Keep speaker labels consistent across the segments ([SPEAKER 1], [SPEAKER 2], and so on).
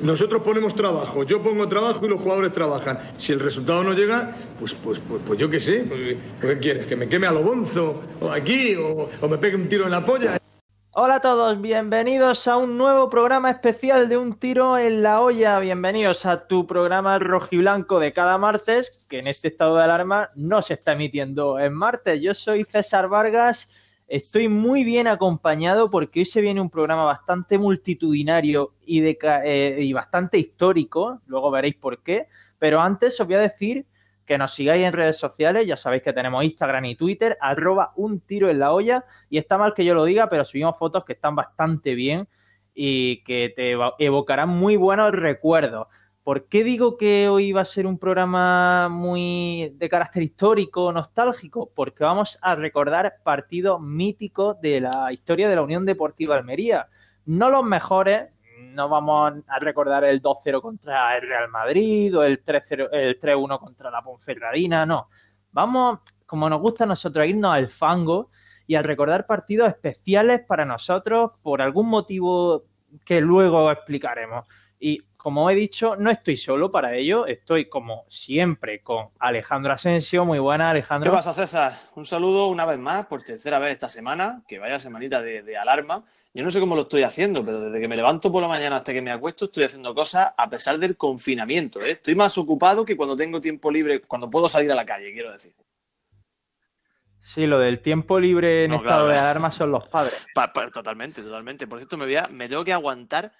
[SPEAKER 1] Nosotros ponemos trabajo, yo pongo trabajo y los jugadores trabajan. Si el resultado no llega, pues, pues, pues, pues yo qué sé, pues, ¿qué quieres? ¿Que me queme a lo bonzo? ¿O aquí? O, ¿O me pegue un tiro en la polla?
[SPEAKER 2] Hola a todos, bienvenidos a un nuevo programa especial de Un Tiro en la Olla. Bienvenidos a tu programa rojiblanco de cada martes, que en este estado de alarma no se está emitiendo en martes. Yo soy César Vargas Estoy muy bien acompañado porque hoy se viene un programa bastante multitudinario eh, y bastante histórico, luego veréis por qué, pero antes os voy a decir que nos sigáis en redes sociales, ya sabéis que tenemos Instagram y Twitter, arroba un tiro en la olla, y está mal que yo lo diga, pero subimos fotos que están bastante bien y que te evocarán muy buenos recuerdos. ¿Por qué digo que hoy va a ser un programa muy de carácter histórico, nostálgico? Porque vamos a recordar partidos míticos de la historia de la Unión Deportiva Almería. No los mejores, no vamos a recordar el 2-0 contra el Real Madrid o el 3-1 contra la Ponferradina, no. Vamos, como nos gusta a nosotros, irnos al fango y a recordar partidos especiales para nosotros por algún motivo que luego explicaremos. Y como he dicho, no estoy solo para ello, estoy como siempre con Alejandro Asensio. Muy buena, Alejandro.
[SPEAKER 3] ¿Qué pasa, César? Un saludo una vez más, por tercera vez esta semana, que vaya semanita de, alarma. Yo no sé cómo lo estoy haciendo, pero desde que me levanto por la mañana hasta que me acuesto estoy haciendo cosas a pesar del confinamiento. ¿eh? Estoy más ocupado que cuando tengo tiempo libre, cuando puedo salir a la calle, quiero decir.
[SPEAKER 2] Sí, lo del tiempo libre en estado de alarma son los padres.
[SPEAKER 3] totalmente, totalmente. Por cierto, me, voy a, me tengo que aguantar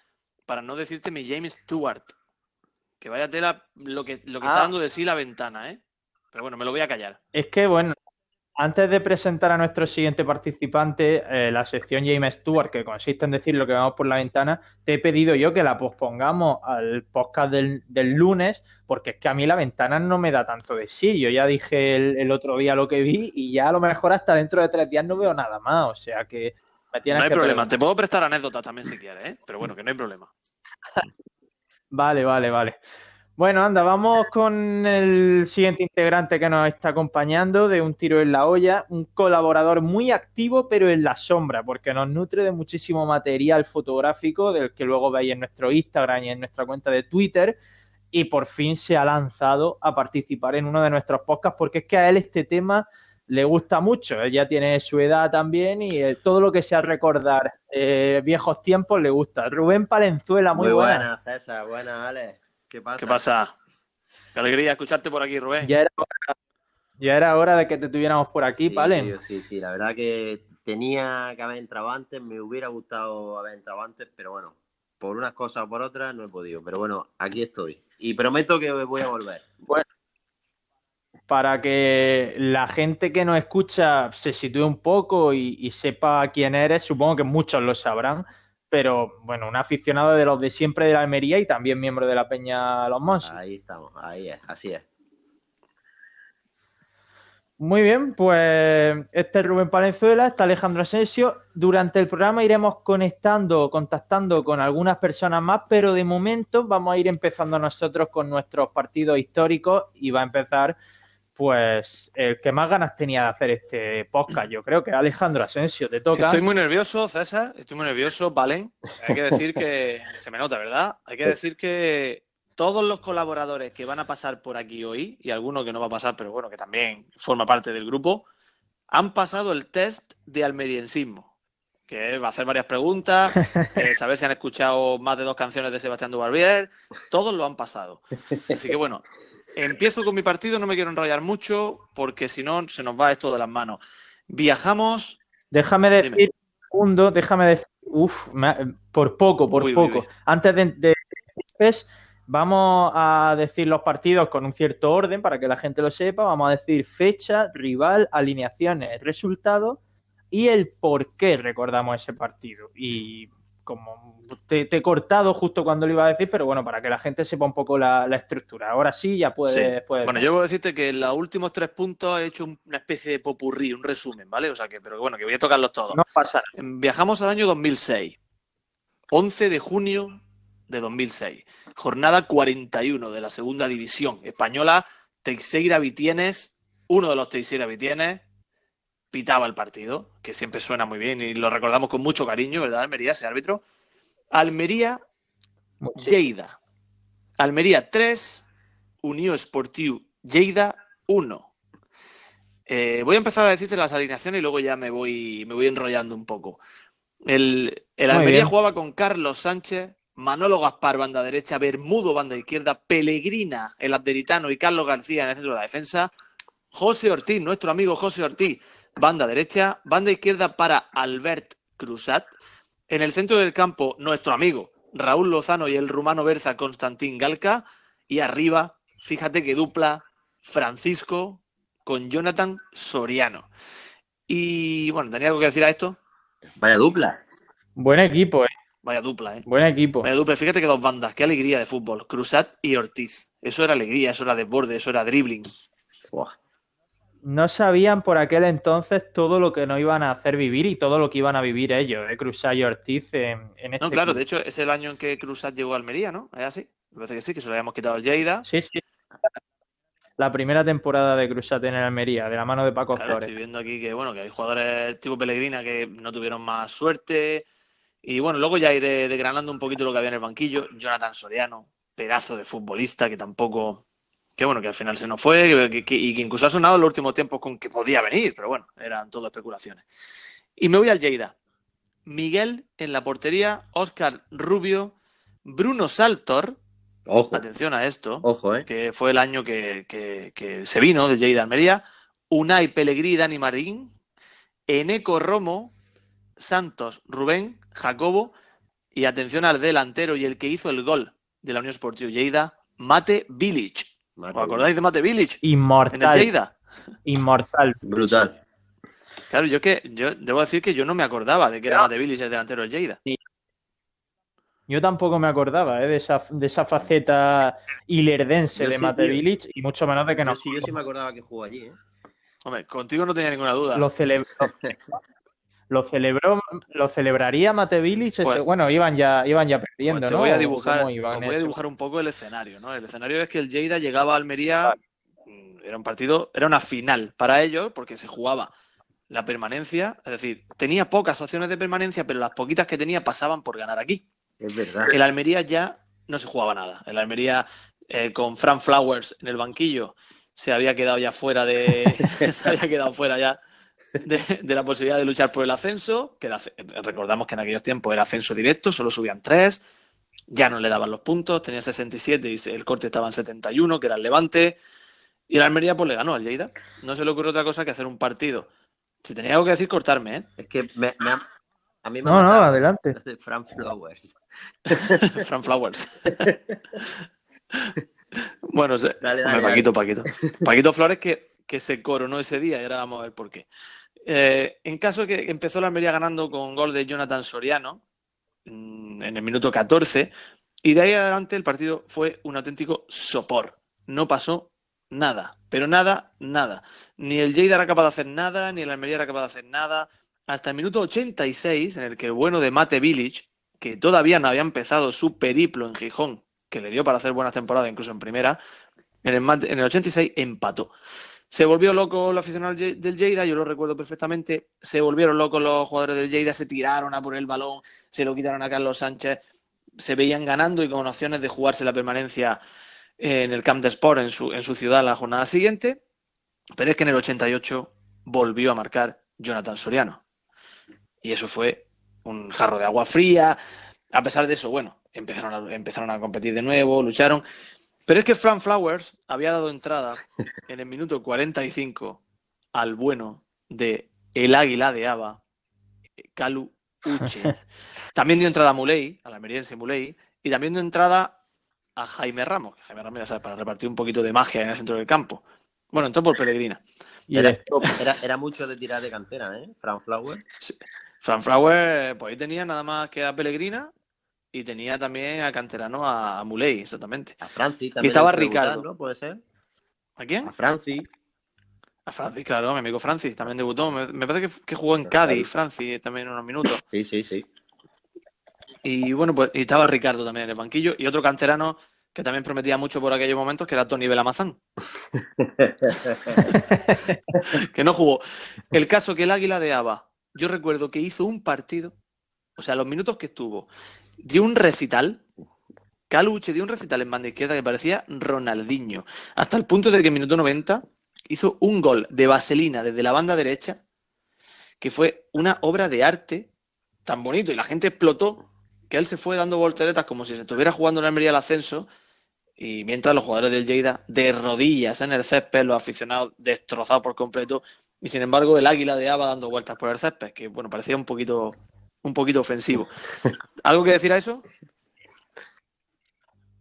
[SPEAKER 3] para no decirte mi James Stewart. Que vaya tela lo que, lo que está ah. dando de sí la ventana, ¿eh? Pero bueno, me lo voy a callar.
[SPEAKER 2] Es que, bueno, antes de presentar a nuestro siguiente participante, eh, la sección James Stewart, que consiste en decir lo que vamos por la ventana, te he pedido yo que la pospongamos al podcast del, lunes, porque es que a mí la ventana no me da tanto de sí. Yo ya dije el, el, otro día lo que vi y ya a lo mejor hasta dentro de tres días no veo nada más. O sea que
[SPEAKER 3] no hay problema, te puedo prestar anécdotas también si quieres, ¿eh? pero bueno, que no hay problema.
[SPEAKER 2] vale, vale, vale. Bueno, anda, vamos con el siguiente integrante que nos está acompañando de Un Tiro en la Olla, un colaborador muy activo pero en la sombra, porque nos nutre de muchísimo material fotográfico del que luego veis en nuestro Instagram y en nuestra cuenta de Twitter y por fin se ha lanzado a participar en uno de nuestros podcasts porque es que a él este tema le gusta mucho. Él ya tiene su edad también y eh, todo lo que sea recordar eh, viejos tiempos le gusta. Rubén Palenzuela, muy, muy buena.
[SPEAKER 4] César. Buena, Ale.
[SPEAKER 3] ¿Qué pasa? ¿Qué pasa? Qué alegría escucharte por aquí, Rubén.
[SPEAKER 2] Ya era hora, ya era hora de que te tuviéramos por aquí,
[SPEAKER 4] sí,
[SPEAKER 2] Palen.
[SPEAKER 4] sí, sí, la verdad que tenía que haber entrado antes, me hubiera gustado haber entrado antes, pero bueno, por unas cosas o por otras no he podido. Pero bueno, aquí estoy. Y prometo que voy a volver.
[SPEAKER 2] Bueno, para que la gente que nos escucha se sitúe un poco y, sepa quién eres. Supongo que muchos lo sabrán, pero bueno, un aficionado de los de siempre de la Almería y también miembro de la Peña Los Montes.
[SPEAKER 4] Ahí estamos, ahí es, así es.
[SPEAKER 2] Muy bien, pues este es Rubén Palenzuela, está Alejandro Asensio. Durante el programa iremos conectando, contactando con algunas personas más, pero de momento vamos a ir empezando nosotros con nuestros partidos históricos y va a empezar pues el que más ganas tenía de hacer este podcast, yo creo que Alejandro Asensio, te toca.
[SPEAKER 3] Estoy muy nervioso, César, estoy muy nervioso, Valen. Hay que decir que se me nota, ¿verdad? Hay que decir que todos los colaboradores que van a pasar por aquí hoy, y alguno que no va a pasar, pero bueno, que también forma parte del grupo, han pasado el test de almeriensismo, que va a hacer varias preguntas, eh, saber si han escuchado más de dos canciones de Sebastián Dubarbier, todos lo han pasado. Así que bueno, Empiezo con mi partido, no me quiero enrollar mucho porque si no se nos va esto de las manos. Viajamos.
[SPEAKER 2] Déjame decir, segundo, déjame decir, uff, por poco, por poco. Antes de, de, vamos a decir los partidos con un cierto orden para que la gente lo sepa. Vamos a decir fecha, rival, alineaciones, resultado y el por qué recordamos ese partido. Y como te, he cortado justo cuando lo iba a decir, pero bueno, para que la gente sepa un poco la, estructura. Ahora sí, ya puedes.
[SPEAKER 3] bueno, yo voy a decirte que en los últimos tres puntos he hecho una especie de popurrí, un resumen, ¿vale? O sea que, pero bueno, que voy a tocarlos todos.
[SPEAKER 2] No pasa.
[SPEAKER 3] Viajamos al año 2006, 11 de junio de 2006, jornada 41 de la segunda división española, Teixeira Vitienes, uno de los Teixeira Vitienes, pitaba el partido, que siempre suena muy bien y lo recordamos con mucho cariño, ¿verdad, Almería, ese árbitro? Almería. Lleida. Almería 3, Unió Sportiu Lleida 1. Eh, voy a empezar a decirte las alineaciones y luego ya me voy, me voy enrollando un poco. El, el Almería
[SPEAKER 2] bien.
[SPEAKER 3] jugaba con Carlos Sánchez, Manolo Gaspar, banda derecha, Bermudo, banda izquierda, Pellegrina, el adderitano y Carlos García en el centro de la defensa. José Ortiz, nuestro amigo José Ortiz, banda derecha, banda izquierda para Albert Cruzat. En el centro del campo, nuestro amigo Raúl Lozano y el rumano Berza Constantín Galca. Y arriba, fíjate que dupla Francisco con Jonathan Soriano. Y bueno, ¿tenía algo que decir a esto?
[SPEAKER 4] Vaya dupla.
[SPEAKER 2] Buen equipo, eh.
[SPEAKER 3] Vaya dupla, ¿eh?
[SPEAKER 2] Buen equipo.
[SPEAKER 3] Vaya dupla. Fíjate que dos bandas, qué alegría de fútbol. Cruzat y Ortiz. Eso era alegría, eso era desborde, eso era dribbling.
[SPEAKER 4] Buah.
[SPEAKER 2] No sabían por aquel entonces todo lo que nos iban a hacer vivir y todo lo que iban a vivir ellos, eh, Cruzat y Ortiz en, en este
[SPEAKER 3] No, claro,
[SPEAKER 2] club.
[SPEAKER 3] de hecho es el año en que Cruzat llegó a Almería, ¿no? ¿Es así? Me parece que sí, que se lo habíamos quitado al Lleida.
[SPEAKER 2] Sí, sí. La primera temporada de Cruzat en el Almería, de la mano de Paco
[SPEAKER 3] Claro,
[SPEAKER 2] Flores.
[SPEAKER 3] estoy viendo aquí que bueno, que hay jugadores tipo Pellegrina que no tuvieron más suerte. Y bueno, luego ya iré desgranando un poquito lo que había en el banquillo. Jonathan Soriano, pedazo de futbolista que tampoco. Que bueno, que al final se nos fue que- y que incluso ha sonado en los últimos tiempos con que podía venir, pero bueno, eran todo especulaciones. Y me voy al Lleida. Miguel en la portería, Óscar Rubio, Bruno Saltor,
[SPEAKER 4] Ojo,
[SPEAKER 3] atención a esto,
[SPEAKER 4] ojo, ¿eh?
[SPEAKER 3] que fue el año que, que- que se vino de Lleida Almería, Unai Pellegrí Dani Marín, Eneco Romo, Santos, Rubén, Jacobo y atención al delantero y el que hizo el gol de la Unión Sportiva Lleida, Mate Village.
[SPEAKER 4] Mate.
[SPEAKER 3] ¿Os acordáis de Mate Village? En el
[SPEAKER 2] Inmortal. Inmortal.
[SPEAKER 4] Brutal.
[SPEAKER 3] Claro, yo que yo debo decir que yo no me acordaba de que era Mate Village el delantero del Lleida.
[SPEAKER 2] Yo tampoco me acordaba eh, de, esa, de esa faceta hilerdense
[SPEAKER 4] Yo
[SPEAKER 2] de
[SPEAKER 4] sí,
[SPEAKER 2] Mate
[SPEAKER 4] tío.
[SPEAKER 2] Village y mucho menos de que
[SPEAKER 4] Yo
[SPEAKER 2] nos
[SPEAKER 4] sí, yo sí me acordaba que jugó allí, ¿eh?
[SPEAKER 3] Hombre, contigo no tenía ninguna duda.
[SPEAKER 2] lo celebró. Lo celebró, lo celebraría Mate Village.
[SPEAKER 3] Pues-
[SPEAKER 2] bueno, iban ya, iban ya perdiendo,
[SPEAKER 3] Pues te
[SPEAKER 2] ¿no?
[SPEAKER 3] voy a
[SPEAKER 2] ¿O
[SPEAKER 3] dibujar, voy a dibujar un poco el escenario, ¿no? El escenario es que el Lleida llegaba a Almería, mm, era un partido, era una final para ellos, porque se jugaba la permanencia, es decir, tenía pocas opciones de permanencia, pero las poquitas que tenía pasaban por ganar aquí.
[SPEAKER 4] Es verdad.
[SPEAKER 3] El Almería ya no se jugaba nada. El Almería eh, con Frank Flowers en el banquillo se había quedado ya fuera de. se había quedado fuera ya de, de la posibilidad de luchar por el ascenso. Que era- recordamos que en aquellos tiempos era ascenso directo, solo subían tres. Ya no le daban los puntos, tenía 67 y el corte estaba en 71, que era el Levante. Y el Almería pues le ganó al Lleida. No se le ocurre otra cosa que hacer un partido. Si tenía algo que decir, cortarme, ¿eh?
[SPEAKER 4] Es que me, me ha- a mí me ha
[SPEAKER 2] No, no, adelante.
[SPEAKER 4] de Frank Flowers.
[SPEAKER 3] Frank Flowers. bueno,
[SPEAKER 4] Dale,
[SPEAKER 3] hombre, Paquito, Paquito. Paquito Flores que, que se coronó ese día y ahora vamos a ver por qué. Eh, en caso que empezó la Almería ganando con gol de Jonathan Soriano mm, en el minuto 14 y de ahí adelante el partido fue un auténtico sopor. No pasó nada, pero nada, nada. Ni el Lleida era capaz de hacer nada, ni el Almería era capaz de hacer nada. Hasta el minuto 86, en el que el bueno de Mate Village, que todavía no había empezado su periplo en Gijón, que le dio para hacer buena temporada incluso en primera, en el, en el 86 empató. Se volvió loco el aficionado del Lle- del Lleida, yo lo recuerdo perfectamente. Se volvieron locos los jugadores del Lleida, se tiraron a por el balón, se lo quitaron a Carlos Sánchez, se veían ganando y con opciones de jugarse la permanencia en el Camp de Sport en su, en su ciudad la jornada siguiente. Pero es que en el 88 volvió a marcar Jonathan Soriano. Y eso fue un jarro de agua fría. A pesar de eso, bueno, empezaron a, empezaron a competir de nuevo, lucharon. Pero es que Frank Flowers había dado entrada en el minuto 45 al bueno de El Águila de Aba, Calu Uche. También dio entrada a Muley, al almeriense Muley, y también dio entrada a Jaime Ramos, que Jaime Ramos, ya sabes, para repartir un poquito de magia en el centro del campo. Bueno, entró por Pellegrina.
[SPEAKER 2] Y
[SPEAKER 4] Era, mucho de tirar de cantera, ¿eh? Frank Flowers.
[SPEAKER 3] Frank Flower, pues ahí tenía nada más que a Pellegrina y tenía también a Canterano a, Muley, exactamente.
[SPEAKER 4] A Francis también.
[SPEAKER 3] estaba
[SPEAKER 4] gusta debutar,
[SPEAKER 3] Ricardo.
[SPEAKER 4] ¿no? ¿Puede ser?
[SPEAKER 3] ¿A quién?
[SPEAKER 4] A Francis.
[SPEAKER 3] A Francis, claro, mi amigo Francis también debutó. Me, me parece que, que jugó en Cádiz, Francis, también unos minutos.
[SPEAKER 4] Sí, sí, sí.
[SPEAKER 3] Y bueno, pues y estaba Ricardo también en el banquillo y otro canterano que también prometía mucho por aquellos momentos, que era Tony Belamazán, que no jugó. El caso que el Águila de Aba, yo recuerdo que hizo un partido, o sea, los minutos que estuvo, dio un recital, Caluche dio un recital en banda izquierda que parecía Ronaldinho, hasta el punto de que en minuto 90 hizo un gol de vaselina desde la banda derecha, que fue una obra de arte tan bonito y la gente explotó que él se fue dando volteretas como si se estuviera jugando en Almería el ascenso y mientras los jugadores del Lleida de rodillas en el césped, los aficionados destrozados por completo y sin embargo el águila de Ava dando vueltas por el césped, que bueno, parecía un poquito un poquito ofensivo. ¿Algo que decir a eso?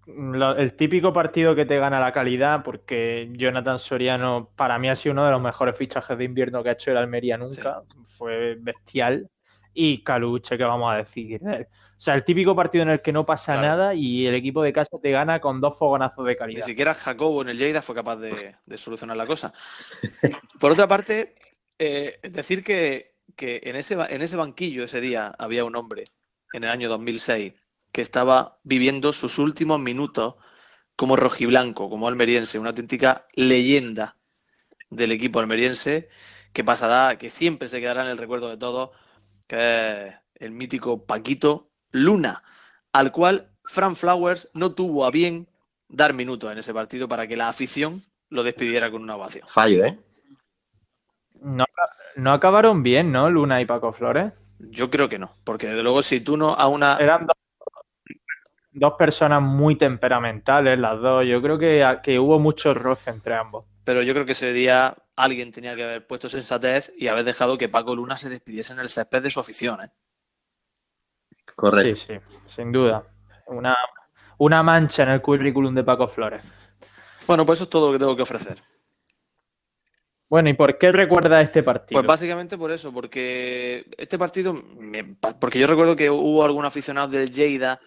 [SPEAKER 2] El típico partido que te gana la calidad, porque Jonathan Soriano para mí ha sido uno de los mejores fichajes de invierno que ha hecho el Almería nunca. Fue bestial. Y Caluche, ¿qué vamos a decir? O sea, el típico partido en el que no pasa
[SPEAKER 3] Claro.
[SPEAKER 2] nada y el equipo de casa te gana con dos fogonazos de
[SPEAKER 3] Ni
[SPEAKER 2] calidad.
[SPEAKER 3] siquiera Jacobo en el Lleida fue capaz de, de solucionar la cosa. Por otra parte, eh, decir que, que en, ese, ba- en ese banquillo ese día había un hombre en el año 2006 que estaba viviendo sus últimos minutos como rojiblanco, como almeriense, una auténtica leyenda del equipo almeriense que pasará, que siempre se quedará en el recuerdo de todos, que es el mítico Paquito Luna, al cual Fran Flowers no tuvo a bien dar minutos en ese partido para que la afición lo despidiera con una ovación.
[SPEAKER 4] Fallo, ¿eh?
[SPEAKER 2] No, no acabaron bien, ¿no? Luna y Paco Flores.
[SPEAKER 3] Yo creo que no, porque desde luego si tú no a una...
[SPEAKER 2] Eran dos, dos personas muy temperamentales, las dos. Yo creo que, que hubo mucho roce entre ambos.
[SPEAKER 3] Pero yo creo que ese día alguien tenía que haber puesto sensatez y haber dejado que Paco Luna se despidiese en el césped de su afición. ¿eh?
[SPEAKER 4] Correcto.
[SPEAKER 2] Sí, sí, sin duda. Una, una mancha en el currículum de Paco Flores.
[SPEAKER 3] Bueno, pues eso es todo lo que tengo que ofrecer.
[SPEAKER 2] Bueno, ¿y por qué recuerda este partido?
[SPEAKER 3] Pues básicamente por eso, porque este partido, me- porque yo recuerdo que hubo algún aficionado del Lleida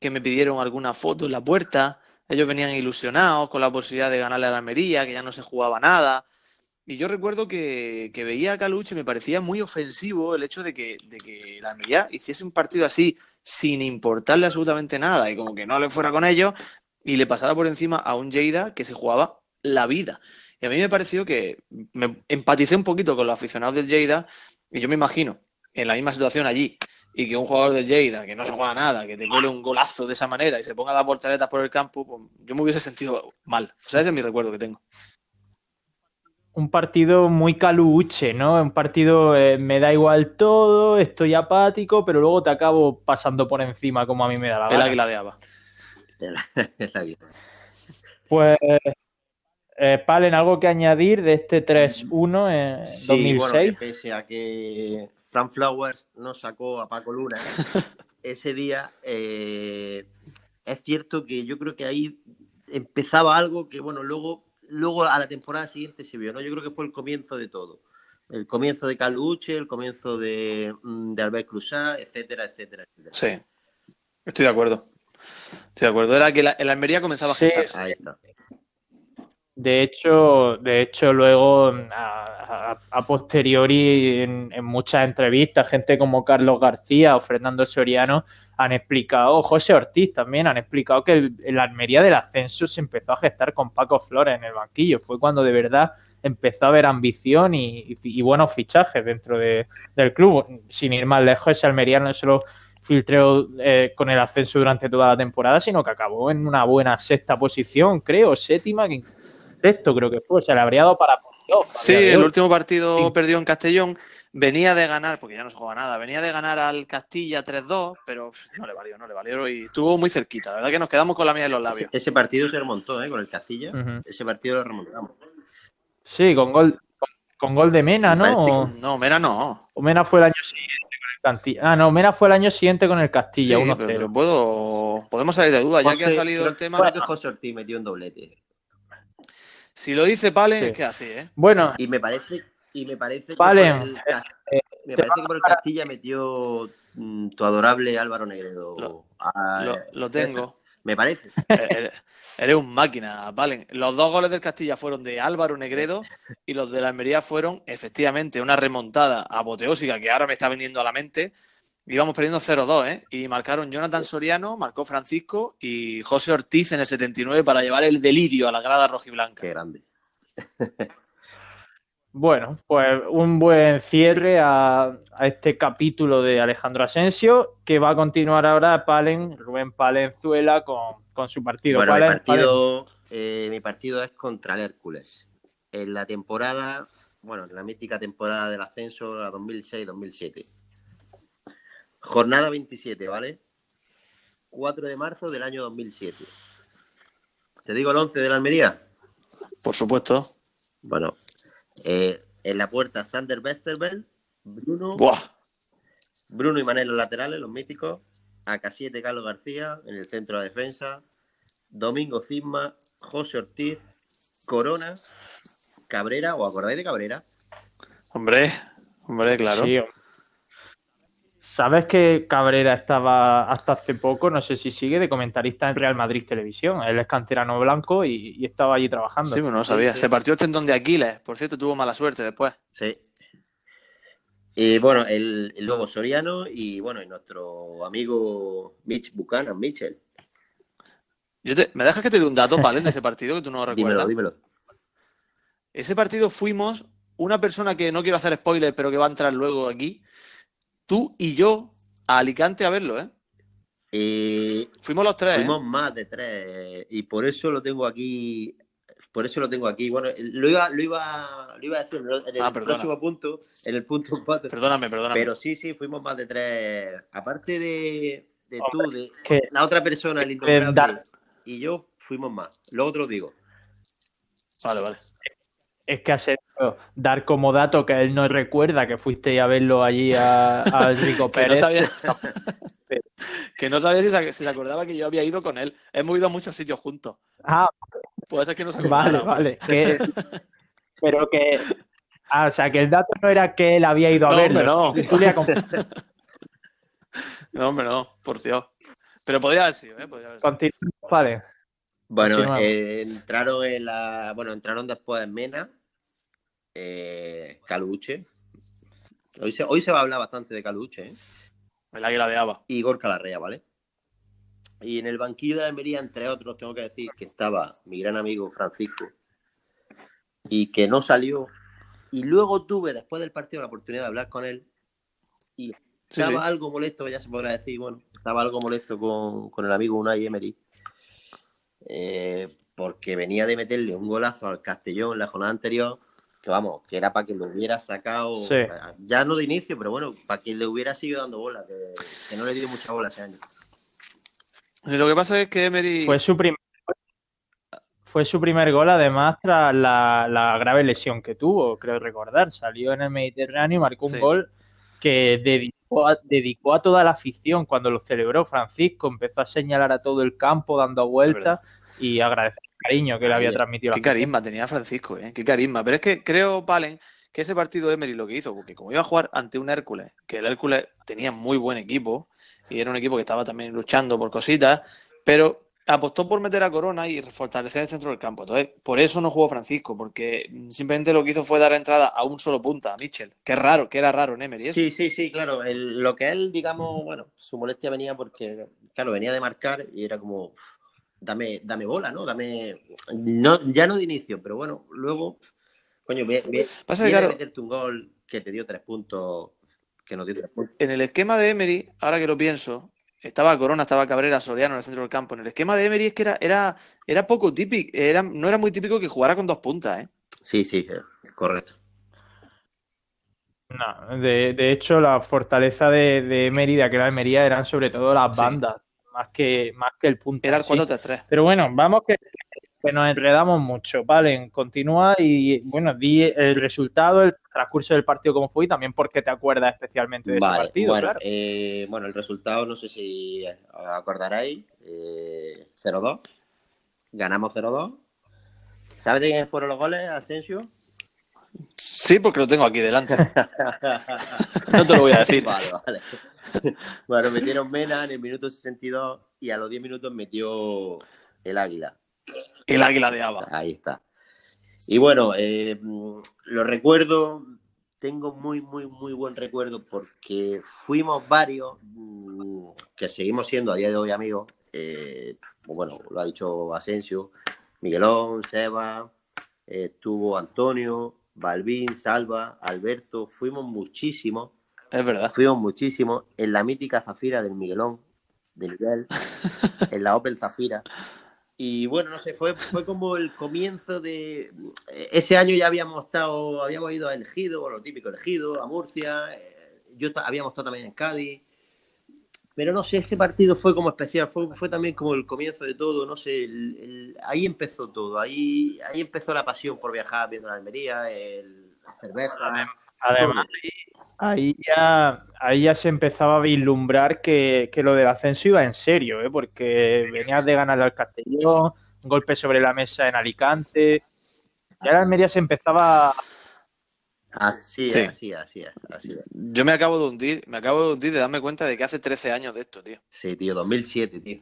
[SPEAKER 3] que me pidieron alguna foto en la puerta, ellos venían ilusionados con la posibilidad de ganarle a la Almería, que ya no se jugaba nada, y yo recuerdo que, que veía a Caluche y me parecía muy ofensivo el hecho de que, de que la Almería hiciese un partido así sin importarle absolutamente nada y como que no le fuera con ellos y le pasara por encima a un Lleida que se jugaba la vida. Y a mí me pareció que me empaticé un poquito con los aficionados del Lleida y yo me imagino en la misma situación allí y que un jugador del Lleida que no se juega nada, que te cuele un golazo de esa manera y se ponga a dar volteretas por el campo, pues yo me hubiese sentido mal. O sea, ese es mi recuerdo que tengo.
[SPEAKER 2] Un partido muy caluche, ¿no? Un partido eh, me da igual todo, estoy apático, pero luego te acabo pasando por encima como a mí me da la
[SPEAKER 3] El
[SPEAKER 2] gana.
[SPEAKER 3] águila de Ava.
[SPEAKER 4] Es la vida.
[SPEAKER 2] Pues, eh, Palen, ¿algo que añadir de este 3-1 en
[SPEAKER 4] Sí,
[SPEAKER 2] 2006?
[SPEAKER 4] bueno, que pese a que Frank Flowers no sacó a Paco Luna ese día, eh, es cierto que yo creo que ahí empezaba algo que, bueno, luego, luego a la temporada siguiente se vio, ¿no? Yo creo que fue el comienzo de todo. El comienzo de Caluche, el comienzo de, mm, de Albert Cruzat, etcétera, etcétera, etcétera.
[SPEAKER 3] Sí, estoy de acuerdo. Estoy de acuerdo. Era que la, el Almería comenzaba a
[SPEAKER 2] Sí.
[SPEAKER 3] gestarse.
[SPEAKER 4] Ahí está.
[SPEAKER 2] De hecho, de hecho luego a, a- posteriori en, muchas entrevistas, gente como Carlos García o Fernando Soriano han explicado, José Ortiz también han explicado que el, Almería del ascenso se empezó a gestar con Paco Flores en el banquillo. Fue cuando de verdad empezó a haber ambición y, y- buenos fichajes dentro de- del club. Sin ir más lejos, ese Almería no solo filtró eh, con el ascenso durante toda la temporada, sino que acabó en una buena sexta posición, creo, séptima, que sexto creo que fue, o sea, le habría dado para playoff
[SPEAKER 3] Sí, el
[SPEAKER 2] hoy.
[SPEAKER 3] último partido
[SPEAKER 2] Sí.
[SPEAKER 3] perdió en Castellón. Venía de ganar, porque ya no se juega nada, venía de ganar al Castilla 3-2, pero no le valió, no le valió y estuvo muy cerquita. La verdad que nos quedamos con la mía en los labios.
[SPEAKER 4] ese partido se remontó, ¿eh? Con el Castilla. Ese partido lo remontamos.
[SPEAKER 2] Sí, con gol, con, con gol de Mena,
[SPEAKER 4] Me
[SPEAKER 2] ¿no? O,
[SPEAKER 3] No, Mera no.
[SPEAKER 2] o Mena fue el año siguiente con el Castilla. Ah, no, Mena fue el año siguiente con el Castilla,
[SPEAKER 3] Sí,
[SPEAKER 2] 1-0.
[SPEAKER 3] pero puedo, podemos salir de duda, ya que ha salido el tema.
[SPEAKER 4] Creo que José Ortiz metió un doblete.
[SPEAKER 3] Si lo dice Palen,
[SPEAKER 2] Sí.
[SPEAKER 3] es que así, ¿eh?
[SPEAKER 2] Bueno,
[SPEAKER 4] Y me parece, y me parece que
[SPEAKER 2] Vale,
[SPEAKER 4] por el, Cas-
[SPEAKER 2] eh,
[SPEAKER 4] me parece que por el Castilla metió mm, tu adorable Álvaro Negredo.
[SPEAKER 3] Lo-
[SPEAKER 4] a-
[SPEAKER 3] Lo, lo tengo.
[SPEAKER 4] Me parece.
[SPEAKER 3] Eres, eres un máquina, Palen. Los dos goles del Castilla fueron de Álvaro Negredo y los de la Almería fueron, efectivamente, una remontada apoteósica que ahora me está viniendo a la mente. Íbamos perdiendo 0-2, ¿eh? Y marcaron Jonathan Soriano, marcó Francisco y José Ortiz en el 79 para llevar el delirio a la grada rojiblanca.
[SPEAKER 4] Qué grande.
[SPEAKER 2] Bueno, pues un buen cierre a, este capítulo de Alejandro Asensio, que va a continuar ahora Palen, Rubén Palenzuela con, su partido.
[SPEAKER 4] Bueno, mi partido, eh, mi partido es contra el Hércules. En la temporada, bueno, en la mítica temporada del ascenso, la 2006-2007. Jornada 27, ¿vale? 4 de marzo del año 2007. ¿Te digo el 11 de la Almería?
[SPEAKER 3] Por supuesto.
[SPEAKER 4] Bueno, eh, en la puerta, Sander Westerveld, Bruno. Bruno y Manel los laterales, los míticos. AK7 Carlos García en el centro de la defensa. Domingo Cisma, José Ortiz, Corona, Cabrera, ¿o acordáis de Cabrera?
[SPEAKER 3] Hombre, hombre, claro. Sí,
[SPEAKER 2] ¿Sabes que Cabrera estaba hasta hace poco, no sé si sigue, de comentarista en Real Madrid Televisión? Él es canterano blanco y, estaba allí trabajando.
[SPEAKER 3] Sí, bueno, no sabía. Se partió el tendón de Aquiles, por cierto, tuvo mala suerte después.
[SPEAKER 4] Sí. Y bueno, el, luego Soriano y bueno, y nuestro amigo Mitch Buchanan, Mitchell.
[SPEAKER 3] ¿Me dejas que te dé un dato, Valen, de ese partido que tú no recuerdas?
[SPEAKER 4] Dímelo, dímelo.
[SPEAKER 3] Ese partido fuimos una persona que no quiero hacer spoiler, pero que va a entrar luego aquí tú y yo a Alicante a verlo, ¿eh?
[SPEAKER 4] eh
[SPEAKER 3] fuimos los tres.
[SPEAKER 4] Fuimos más de tres. Y por eso lo tengo aquí. Por eso lo tengo aquí. Bueno, lo iba, lo iba, lo iba a decir en el ah, próximo punto, en el punto 4.
[SPEAKER 3] Perdóname, perdóname.
[SPEAKER 4] Pero sí, sí, fuimos más de tres. Aparte de, de tú, de la otra persona, el intocable, y yo fuimos más. Luego te lo digo.
[SPEAKER 3] Vale, vale
[SPEAKER 2] es que has dar como dato que él no recuerda que fuiste a verlo allí a, Rico Pérez.
[SPEAKER 3] que no sabía, si, se, acordaba que yo había ido con él. Hemos ido a muchos sitios juntos.
[SPEAKER 2] Ah,
[SPEAKER 3] puede ser que no se
[SPEAKER 2] Vale, vale. pero que. Ah, o sea, que el dato no era que él había ido a verlo.
[SPEAKER 3] no. no, hombre, no, por Dios. Pero podría haber sido, ¿eh? Podría
[SPEAKER 2] vale.
[SPEAKER 4] Bueno, eh, entraron en la. Bueno, entraron después en Mena eh, Caluche. Hoy se, hoy se va a hablar bastante de Caluche. ¿eh?
[SPEAKER 3] El águila de Ava.
[SPEAKER 4] Y Gorka Larrea, ¿vale? Y en el banquillo de la Almería, entre otros, tengo que decir que estaba mi gran amigo Francisco y que no salió. Y luego tuve, después del partido, la oportunidad de hablar con él y estaba algo molesto, ya se podrá decir, bueno, estaba algo molesto con, con el amigo Unai Emery, eh, porque venía de meterle un golazo al Castellón en la jornada anterior que vamos, que era para que lo hubiera sacado, ya no de inicio, pero bueno, para que le hubiera seguido dando bola, que, no le dio mucha bola ese año.
[SPEAKER 3] lo que pasa es que Emery...
[SPEAKER 2] Fue su primer, fue su primer gol, además, tras la, grave lesión que tuvo, creo recordar. Salió en el Mediterráneo y marcó un gol que dedicó a, dedicó a toda la afición cuando lo celebró Francisco. Empezó a señalar a todo el campo dando vueltas y agradecer cariño que le había transmitido.
[SPEAKER 3] Qué carisma tenía Francisco, ¿eh? Qué carisma. Pero es que creo, Palen, que ese partido de Emery lo que hizo, porque como iba a jugar ante un Hércules, que el Hércules tenía muy buen equipo, y era un equipo que estaba también luchando por cositas, pero apostó por meter a Corona y fortalecer el centro del campo. Entonces, por eso no jugó Francisco, porque simplemente lo que hizo fue dar entrada a un solo punta, a Mitchell. Que es raro, que era raro en Emery.
[SPEAKER 4] Sí, sí, sí, claro. lo que él, digamos, bueno, su molestia venía porque, claro, venía de marcar y era como, dame, dame bola, ¿no? Dame. No, ya no de inicio, pero bueno, luego, coño, ve, ve, Pasa que, meterte un gol que te dio tres puntos, que no dio tres puntos.
[SPEAKER 3] En el esquema de Emery, ahora que lo pienso, estaba Corona, estaba Cabrera, Soriano en el centro del campo. En el esquema de Emery es que era, era, era poco típico, era, no era muy típico que jugara con dos puntas, ¿eh?
[SPEAKER 4] Sí, sí, eh, correcto.
[SPEAKER 2] No, de, de hecho, la fortaleza de, de Emery, de aquella Almería, eran sobre todo las bandas más que, más que el punto.
[SPEAKER 3] Era el 4-3-3.
[SPEAKER 2] Pero bueno, vamos que, nos enredamos mucho. Vale, continúa y bueno, di el resultado, el transcurso del partido como fue y también porque te acuerdas especialmente de ese partido.
[SPEAKER 4] Bueno, eh, bueno, el resultado no sé si acordaréis, eh, 0-2. Ganamos 0-2. ¿Sabes de quién fueron los goles, Asensio?
[SPEAKER 3] Sí, porque lo tengo aquí delante. no te lo voy a decir.
[SPEAKER 4] Vale, vale. Bueno, metieron Mena en el minuto 62 y a los 10 minutos metió el Águila.
[SPEAKER 3] El Águila de Ava.
[SPEAKER 4] Ahí está. Y bueno, eh, lo recuerdo, tengo muy, muy, muy buen recuerdo porque fuimos varios mm, que seguimos siendo a día de hoy amigos. Eh, bueno, lo ha dicho Asensio, Miguelón, Seba, estuvo Antonio, Balbín, Salva, Alberto, fuimos muchísimos.
[SPEAKER 3] Es verdad.
[SPEAKER 4] Fuimos muchísimos en la mítica Zafira del Miguelón, de Miguel, en la Opel Zafira. Y bueno, no sé, fue, fue como el comienzo de. Ese año ya habíamos estado, habíamos ido a Elegido, lo típico Elegido, a Murcia. eh, Yo habíamos estado también en Cádiz. Pero no sé, ese partido fue como especial, fue, fue también como el comienzo de todo, no sé, el- el- ahí empezó todo, ahí, ahí empezó la pasión por viajar viendo la Almería, el, la cerveza.
[SPEAKER 2] Además, ahí ya, ahí ya se empezaba a vislumbrar que, que lo del ascenso iba en serio, ¿eh? porque venías de ganar al Castellón, golpe sobre la mesa en Alicante. Ya la Almería se empezaba.
[SPEAKER 4] Así es,
[SPEAKER 3] Sí.
[SPEAKER 4] así es, así es, así es.
[SPEAKER 3] Yo me acabo de hundir, me acabo de hundir de darme cuenta de que hace 13 años de esto, tío.
[SPEAKER 4] Sí, tío, 2007, tío.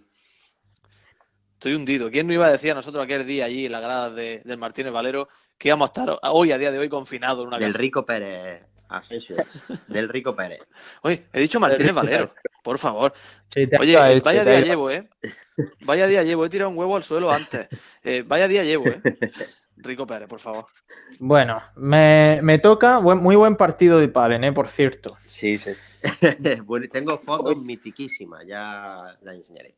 [SPEAKER 3] Estoy hundido. ¿Quién no iba a decir a nosotros aquel día allí en las gradas de, del Martínez Valero que íbamos a estar hoy, a día de hoy, confinados en una
[SPEAKER 4] Del
[SPEAKER 3] casa?
[SPEAKER 4] Rico Pérez Asensio, del Rico Pérez.
[SPEAKER 3] Oye, he dicho Martínez Valero, por favor. Oye, eh, vaya día llevo, ¿eh? Vaya día llevo, he tirado un huevo al suelo antes. Eh, vaya día llevo, ¿eh? Rico Pérez, por favor.
[SPEAKER 2] Bueno, me, me toca. buen- muy buen partido de Palen, ¿eh? por cierto.
[SPEAKER 4] Sí, sí. bueno, tengo fotos mitiquísimas, ya las enseñaré.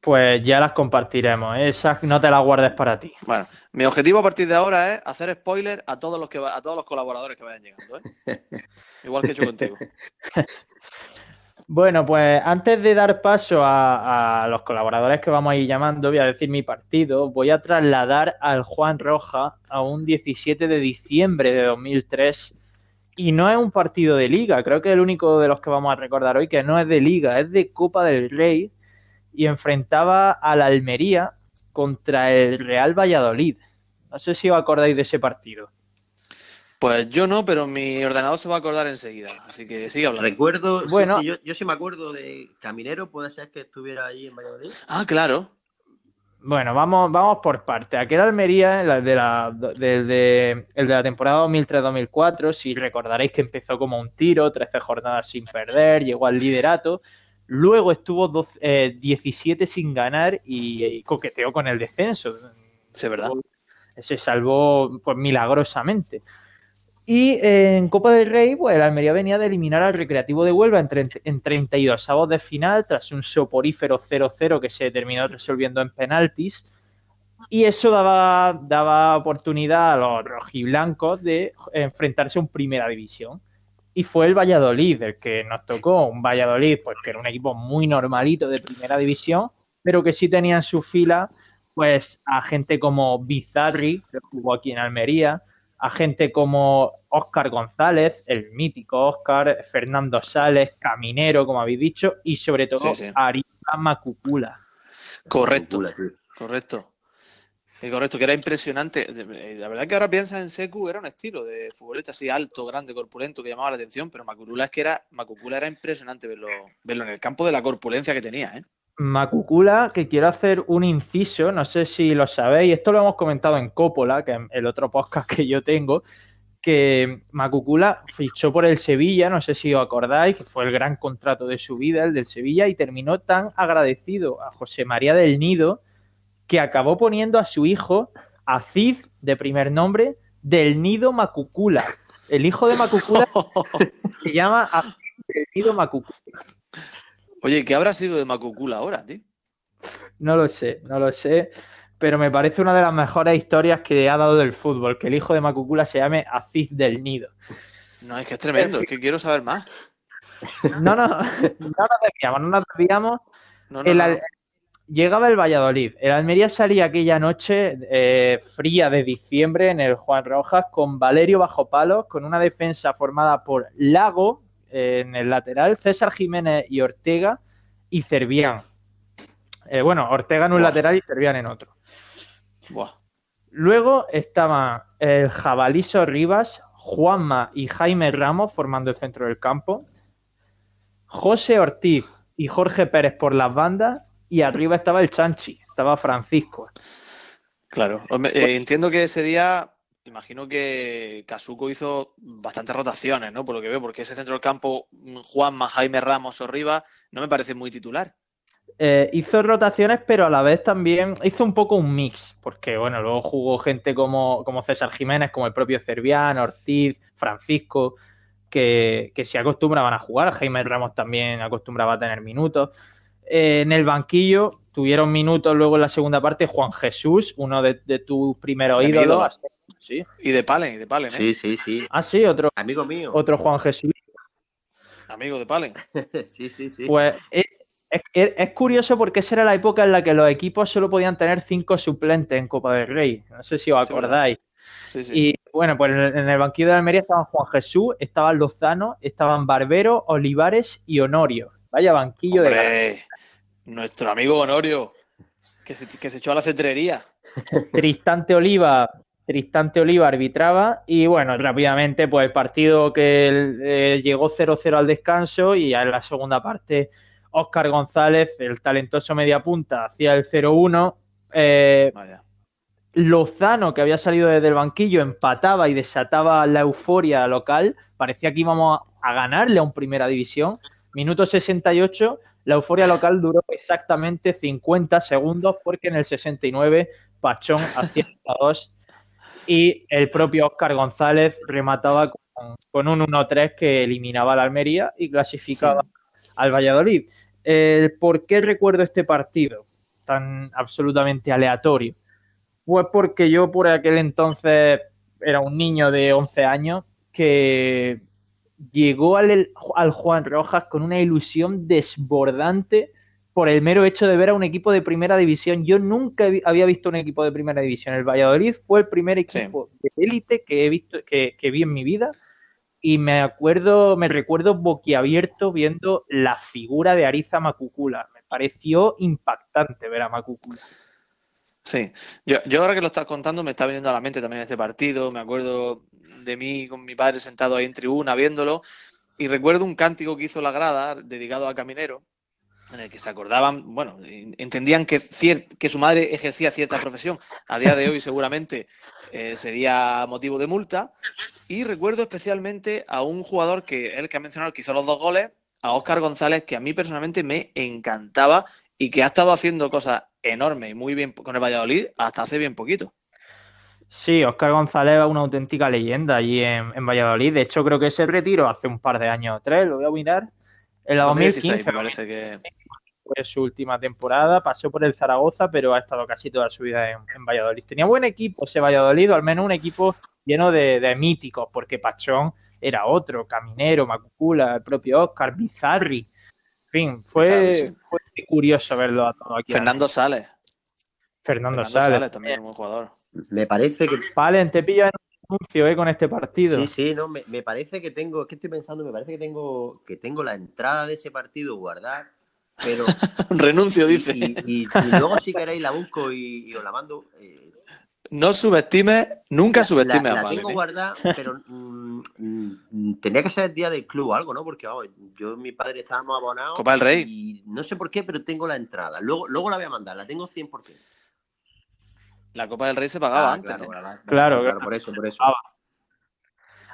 [SPEAKER 2] Pues ya las compartiremos. ¿eh? Esas no te las guardes para ti.
[SPEAKER 3] Bueno, mi objetivo a partir de ahora es hacer spoiler a todos los que va- a todos los colaboradores que vayan llegando, ¿eh? Igual que he hecho contigo.
[SPEAKER 2] Bueno, pues antes de dar paso a, los colaboradores que vamos a ir llamando, voy a decir mi partido. Voy a trasladar al Juan Roja a un 17 de diciembre de 2003. Y no es un partido de liga, creo que es el único de los que vamos a recordar hoy que no es de liga, es de Copa del Rey. Y enfrentaba a la Almería contra el Real Valladolid. No sé si os acordáis de ese partido.
[SPEAKER 3] Pues yo no, pero mi ordenador se va a acordar enseguida, así que sigue hablando.
[SPEAKER 4] Recuerdo, sí,
[SPEAKER 2] Bueno.
[SPEAKER 4] sí, yo, yo sí me acuerdo de Caminero, puede ser que estuviera allí en Valladolid.
[SPEAKER 3] Ah, claro.
[SPEAKER 2] Bueno, vamos, vamos por partes. Aquel Almería, el de la, del de, el de la temporada 2003-2004, si recordaréis que empezó como un tiro, 13 jornadas sin perder, llegó al liderato, luego estuvo 12 eh, 17 sin ganar y, y coqueteó con el descenso.
[SPEAKER 3] Sí, verdad.
[SPEAKER 2] Se salvó pues milagrosamente. Y eh, en Copa del Rey, pues el Almería venía de eliminar al Recreativo de Huelva en, en 32 avos de final, tras un soporífero 0-0 que se terminó resolviendo en penaltis. Y eso daba, daba oportunidad a los rojiblancos de enfrentarse a un primera división. Y fue el Valladolid el que nos tocó. Un Valladolid, pues que era un equipo muy normalito de primera división, pero que sí tenía en su fila pues a gente como Bizarri, que jugó aquí en Almería, a gente como Óscar González, el mítico Óscar, Fernando Sales, Caminero, como habéis dicho, y sobre todo
[SPEAKER 3] Sí, sí.
[SPEAKER 2] Macucula.
[SPEAKER 3] Correcto, correcto. Y correcto, que era impresionante. De- La verdad que ahora piensas en Secu, era un estilo de futbolista así alto, grande, corpulento, que llamaba la atención, pero Macucula es que era, Macucula era impresionante verlo, verlo en el campo de la corpulencia que tenía, ¿eh?
[SPEAKER 2] Macucula, que quiero hacer un inciso, no sé si lo sabéis, esto lo hemos comentado en Coppola, que es el otro podcast que yo tengo, que Macucula fichó por el Sevilla, no sé si os acordáis, que fue el gran contrato de su vida, el del Sevilla, y terminó tan agradecido a José María del Nido que acabó poniendo a su hijo, a Cid, de primer nombre, del Nido Macucula. El hijo de Macucula se llama Acid del Nido Macucula.
[SPEAKER 3] Oye, ¿qué habrá sido de Macucula ahora, tío?
[SPEAKER 2] No lo sé, no lo sé, pero me parece una de las mejores historias que ha dado del fútbol, que el hijo de Macucula se llame Aziz del Nido.
[SPEAKER 3] No, es que es tremendo, es que quiero saber más.
[SPEAKER 2] No, no, no nos desviamos, no nos desviamos.
[SPEAKER 3] No, no,
[SPEAKER 2] El
[SPEAKER 3] no,
[SPEAKER 2] Al-
[SPEAKER 3] no.
[SPEAKER 2] Llegaba el Valladolid. El Almería salía aquella noche eh, fría de diciembre en el Juan Rojas con Valerio bajo palos, con una defensa formada por Lago en el lateral, César Jiménez y Ortega y Cervián. Eh, bueno, Ortega en un
[SPEAKER 3] Buah.
[SPEAKER 2] lateral y Cervián en otro.
[SPEAKER 3] Buah.
[SPEAKER 2] Luego estaban el Jabaliso Rivas, Juanma y Jaime Ramos formando el centro del campo, José Ortiz y Jorge Pérez por las bandas, y arriba estaba el Chanchi, estaba Francisco.
[SPEAKER 3] Claro. Eh, entiendo que ese día, imagino que Casuco hizo bastantes rotaciones, ¿no? Por lo que veo, porque ese centro del campo, mm, Juanma, Jaime Ramos o Rivas, no me parece muy titular.
[SPEAKER 2] Eh, hizo rotaciones, pero a la vez también hizo un poco un mix, porque bueno, luego jugó gente como, como César Jiménez, como el propio Cervián, Ortiz, Francisco, que, que se acostumbraban a jugar. Jaime Ramos también acostumbraba a tener minutos. Eh, en el banquillo tuvieron minutos luego en la segunda parte Juan Jesús, uno de, de tus primeros
[SPEAKER 3] De mi ídolo.
[SPEAKER 2] Sí.
[SPEAKER 3] Y de Palen, y de Palen, ¿eh?
[SPEAKER 4] Sí, sí, sí.
[SPEAKER 2] Ah, sí, otro,
[SPEAKER 4] Amigo mío.
[SPEAKER 2] otro Juan Jesús.
[SPEAKER 3] Amigo de Palen.
[SPEAKER 4] Sí, sí, sí.
[SPEAKER 2] Pues es, es- es curioso porque esa era la época en la que los equipos solo podían tener cinco suplentes en Copa del Rey. No sé si os acordáis.
[SPEAKER 3] Sí, sí.
[SPEAKER 2] Y bueno, pues en el, banquillo de Almería estaban Juan Jesús, estaban Lozano, estaban Barbero, Olivares y Honorio. Vaya banquillo de
[SPEAKER 3] nuestro amigo Honorio, que se, que se echó a la cetrería.
[SPEAKER 2] Tristante Oliva. Tristante Oliva arbitraba y bueno, rápidamente pues el partido que eh, llegó 0-0 al descanso y ya en la segunda parte Óscar González, el talentoso mediapunta, hacía el 0-1. Eh. Lozano, que había salido desde el banquillo, empataba y desataba la euforia local. Parecía que íbamos a ganarle a un primera división. Minuto 68, la euforia local duró exactamente 50 segundos porque en el 69 Pachón hacía 2 y el propio Óscar González remataba con, con un 1-3 que eliminaba a la Almería y clasificaba al Valladolid. El ¿Por qué recuerdo este partido tan absolutamente aleatorio? Pues porque yo por aquel entonces era un niño de 11 años que llegó al, al Juan Rojas con una ilusión desbordante por el mero hecho de ver a un equipo de primera división. Yo nunca había visto un equipo de primera división. El Valladolid fue el primer equipo de élite que he visto, que, que vi en mi vida. Y me acuerdo, me recuerdo boquiabierto viendo la figura de Ariza Macucula. Me pareció impactante ver a Macucula.
[SPEAKER 3] Sí, yo, yo ahora que lo estás contando me está viniendo a la mente también este partido, me acuerdo de mí con mi padre sentado ahí en tribuna viéndolo y recuerdo un cántico que hizo la grada dedicado a Caminero en el que se acordaban, bueno, entendían que, que su madre ejercía cierta profesión, a día de hoy seguramente eh, sería motivo de multa y recuerdo especialmente a un jugador que el que ha mencionado que hizo los dos goles, a Óscar González, que a mí personalmente me encantaba y que ha estado haciendo cosas enormes y muy bien con el Valladolid hasta hace bien poquito.
[SPEAKER 2] Sí, Óscar González es una auténtica leyenda allí en, en Valladolid. De hecho, creo que se retiró hace un par de años o tres, lo voy a mirar. En la
[SPEAKER 3] 2016
[SPEAKER 2] 2015
[SPEAKER 3] me parece que...
[SPEAKER 2] fue su última temporada, pasó por el Zaragoza, pero ha estado casi toda su vida en, en Valladolid. Tenía buen equipo ese Valladolid, o al menos un equipo lleno de, de míticos, porque Pachón era otro, Caminero, Macucula, el propio Óscar, Bizarri. En fin, fue,
[SPEAKER 3] sí.
[SPEAKER 2] curioso verlo a todos aquí.
[SPEAKER 3] Fernando Sales.
[SPEAKER 2] Fernando,
[SPEAKER 3] Fernando
[SPEAKER 2] Sales.
[SPEAKER 3] Sales también es un buen jugador.
[SPEAKER 4] Me parece que.
[SPEAKER 2] Palen, te pillo en un anuncio eh, con este partido.
[SPEAKER 4] Sí, sí, no, me, me parece que tengo. Es que estoy pensando, me parece que tengo que tengo la entrada de ese partido guardada, pero.
[SPEAKER 3] Renuncio,
[SPEAKER 4] y,
[SPEAKER 3] dice.
[SPEAKER 4] y- y- y luego, si queréis, la busco y, y os la mando. eh,
[SPEAKER 3] No subestimes, nunca
[SPEAKER 4] la,
[SPEAKER 3] subestimes
[SPEAKER 4] la-
[SPEAKER 3] a
[SPEAKER 4] la tengo
[SPEAKER 3] ¿eh?
[SPEAKER 4] guardada, pero mm, mm, tenía que ser el día del club o algo, ¿no? Porque vamos, yo y mi padre estábamos abonados.
[SPEAKER 3] Copa del Rey.
[SPEAKER 4] Y no sé por qué, pero tengo la entrada. Luego, luego la voy a mandar, la tengo 100%.
[SPEAKER 3] La Copa del Rey se pagaba
[SPEAKER 4] Ah,
[SPEAKER 3] antes.
[SPEAKER 4] claro,
[SPEAKER 3] ¿eh?
[SPEAKER 4] claro,
[SPEAKER 2] Claro, claro.
[SPEAKER 4] por eso, por eso.
[SPEAKER 2] Ah,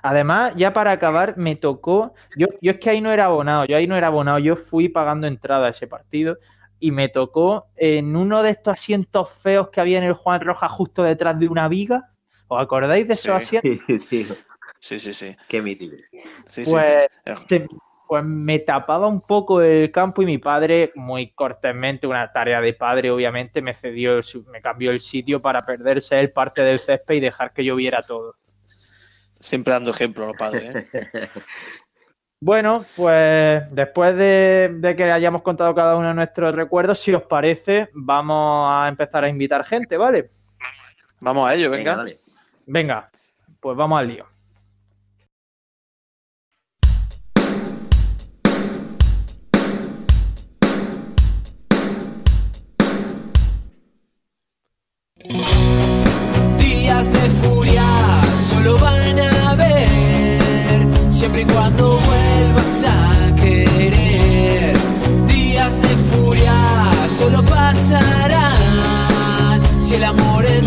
[SPEAKER 2] Además, ya para acabar, me tocó. Yo, yo es que ahí no era abonado, yo ahí no era abonado, yo fui pagando entrada a ese partido y me tocó en uno de estos asientos feos que había en el Juan Rojas justo detrás de una viga. ¿Os acordáis de esos
[SPEAKER 3] Sí.
[SPEAKER 2] asientos?
[SPEAKER 3] Sí, sí, sí.
[SPEAKER 4] Qué mítico.
[SPEAKER 3] sí, sí.
[SPEAKER 2] Pues, se- pues me tapaba un poco el campo y mi padre, muy cortésmente, una tarea de padre, obviamente, me cedió, el su- me cambió el sitio para perderse él parte del césped y dejar que yo viera todo.
[SPEAKER 3] Siempre dando ejemplo a los padres. ¿eh?
[SPEAKER 2] Bueno, pues después de, de que hayamos contado cada uno de nuestros recuerdos, si os parece, vamos a empezar a invitar gente, ¿vale?
[SPEAKER 3] Vamos a ello,
[SPEAKER 4] Venga,
[SPEAKER 3] venga.
[SPEAKER 2] Venga, pues vamos al lío.
[SPEAKER 5] Días de furia solo van siempre y cuando vuelvas a querer. Días de furia solo pasarán si el amor en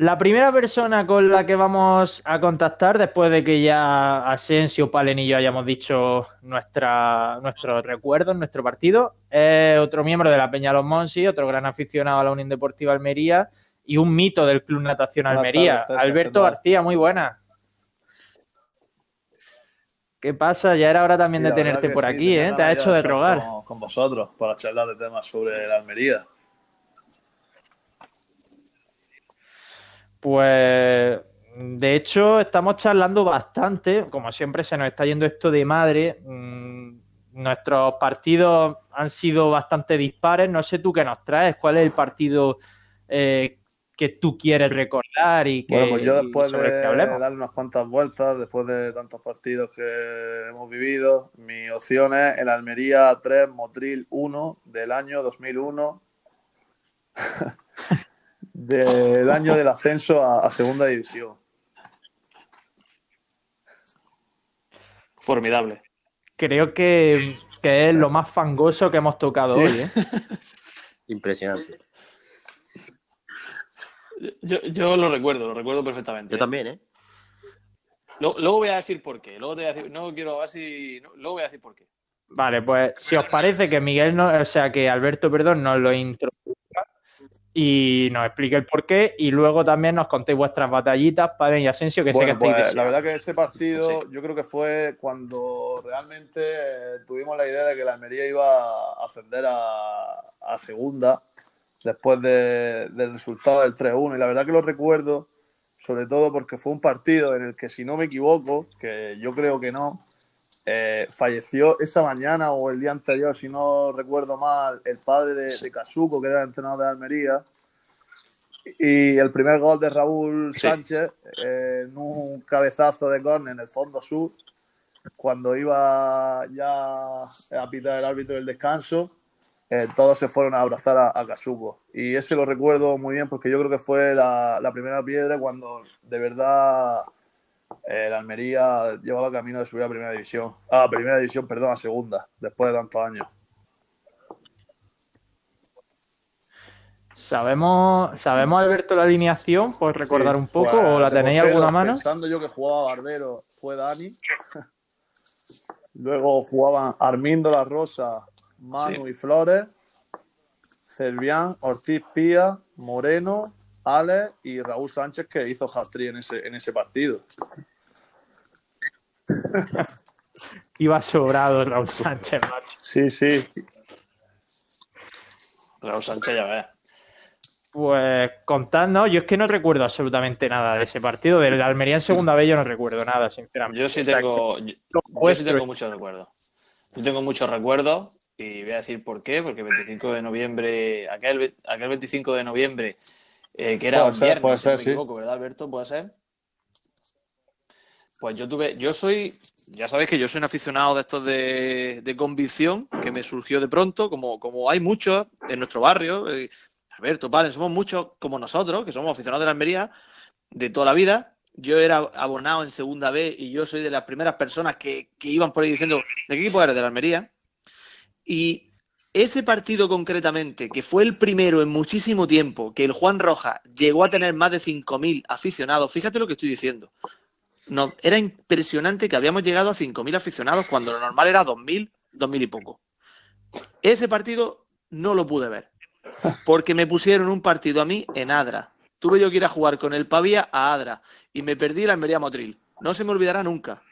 [SPEAKER 2] La primera persona con la que vamos a contactar, después de que ya Asensio, Palen y yo hayamos dicho nuestra, nuestros recuerdos, nuestro partido, es otro miembro de la Peña Los Monsi, otro gran aficionado a la Unión Deportiva Almería y un mito del Club Natación Almería. Alberto. García, muy buena. ¿Qué pasa? Ya era hora también de tenerte por
[SPEAKER 6] sí,
[SPEAKER 2] aquí, ¿eh? Te has hecho de rogar.
[SPEAKER 6] Con, con vosotros para charlar de temas sobre la Almería.
[SPEAKER 2] Pues de hecho estamos charlando bastante, como siempre se nos está yendo esto de madre. Mm, Nuestros partidos han sido bastante dispares. No sé tú qué nos traes, cuál es el partido eh, que tú quieres recordar y que
[SPEAKER 6] Bueno, pues yo después
[SPEAKER 2] sobre
[SPEAKER 6] de darle unas cuantas vueltas, después de tantos partidos que hemos vivido, mi opción es el Almería 3, Motril 1 del año 2001, del año del ascenso a, a Segunda División.
[SPEAKER 3] Formidable.
[SPEAKER 2] Creo que, que es lo más fangoso que hemos tocado
[SPEAKER 6] Sí.
[SPEAKER 2] hoy. ¿eh?
[SPEAKER 4] Impresionante.
[SPEAKER 3] Yo, yo lo recuerdo, lo recuerdo perfectamente.
[SPEAKER 4] Yo también, ¿eh?
[SPEAKER 3] Luego, luego voy a decir por qué. Luego te voy a decir, no quiero, así, no, luego voy a decir por qué.
[SPEAKER 2] Vale, pues si os parece que Miguel, no, o sea, que Alberto, perdón, nos lo introduzca y nos explique el porqué y luego también nos contéis vuestras batallitas, Padre y Asensio, que sé que estáis
[SPEAKER 6] pues la verdad que ese partido yo creo que fue cuando realmente eh, tuvimos la idea de que la Almería iba a ascender a, a segunda después de- del resultado del 3-1 y la verdad que lo recuerdo sobre todo porque fue un partido en el que si no me equivoco, que yo creo que no, eh, falleció esa mañana o el día anterior, si no recuerdo mal, el padre de, de que era el entrenador de Almería. Y el primer gol de Raúl
[SPEAKER 3] Sí.
[SPEAKER 6] Sánchez eh, en un cabezazo de córner en el fondo sur, cuando iba ya a pitar el árbitro del descanso, eh, todos se fueron a abrazar a, a. Y ese lo recuerdo muy bien porque yo creo que fue la, la primera piedra cuando de verdad el Almería llevaba camino de subir a primera división. Ah, a primera división, perdón, a segunda, después de tantos años.
[SPEAKER 2] ¿Sabemos, ¿Sabemos, Alberto, la alineación? ¿Por recordar
[SPEAKER 6] Sí,
[SPEAKER 2] un poco?
[SPEAKER 6] pues,
[SPEAKER 2] ¿O la tenéis
[SPEAKER 6] portero,
[SPEAKER 2] alguna mano?
[SPEAKER 6] Pensando yo que jugaba Barbero, fue Dani. Luego jugaban Armindo La Rosa, Manu y Flores, Servián, Ortiz Pía, Moreno, Alex y Raúl Sánchez, que hizo hat en ese, en ese partido.
[SPEAKER 2] Iba sobrado Raúl Sánchez, macho.
[SPEAKER 6] Sí, sí.
[SPEAKER 3] Raúl Sánchez, ya ves.
[SPEAKER 2] Pues contadnos, yo es que no recuerdo absolutamente nada de ese partido. Del Almería en segunda vez yo no recuerdo nada, sinceramente.
[SPEAKER 3] Yo sí
[SPEAKER 2] O sea,
[SPEAKER 3] tengo, yo, yo sí tengo muchos recuerdos. Yo tengo muchos recuerdos y voy a decir por qué, porque el 25 de noviembre, aquel, ve- aquel 25 de noviembre, eh, que era
[SPEAKER 6] Puede
[SPEAKER 3] un
[SPEAKER 6] ser,
[SPEAKER 3] viernes,
[SPEAKER 6] puede
[SPEAKER 3] si
[SPEAKER 6] ser,
[SPEAKER 3] me
[SPEAKER 6] sí.
[SPEAKER 3] equivoco, ¿verdad, Alberto? ¿Puede ser? Pues yo tuve, yo soy, ya sabéis que yo soy un aficionado de estos de, de convicción, que me surgió de pronto, como, como hay muchos en nuestro barrio, eh, Alberto, Palen, somos muchos como nosotros, que somos aficionados de la Almería, de toda la vida. Yo era abonado en segunda B y yo soy de las primeras personas que, que iban por ahí diciendo, ¿de qué equipo eres? De la Almería. Y ese partido concretamente, que fue el primero en muchísimo tiempo, que el Juan Rojas llegó a tener más de 5.000 aficionados, fíjate lo que estoy diciendo. No, era impresionante que habíamos llegado a 5.000 aficionados cuando lo normal era 2.000, 2.000 y poco. Ese partido no lo pude ver, porque me pusieron un partido a mí en Adra. Tuve yo que ir a jugar con el Pavía a Adra y me perdí la Almería Motril. No se me olvidará nunca.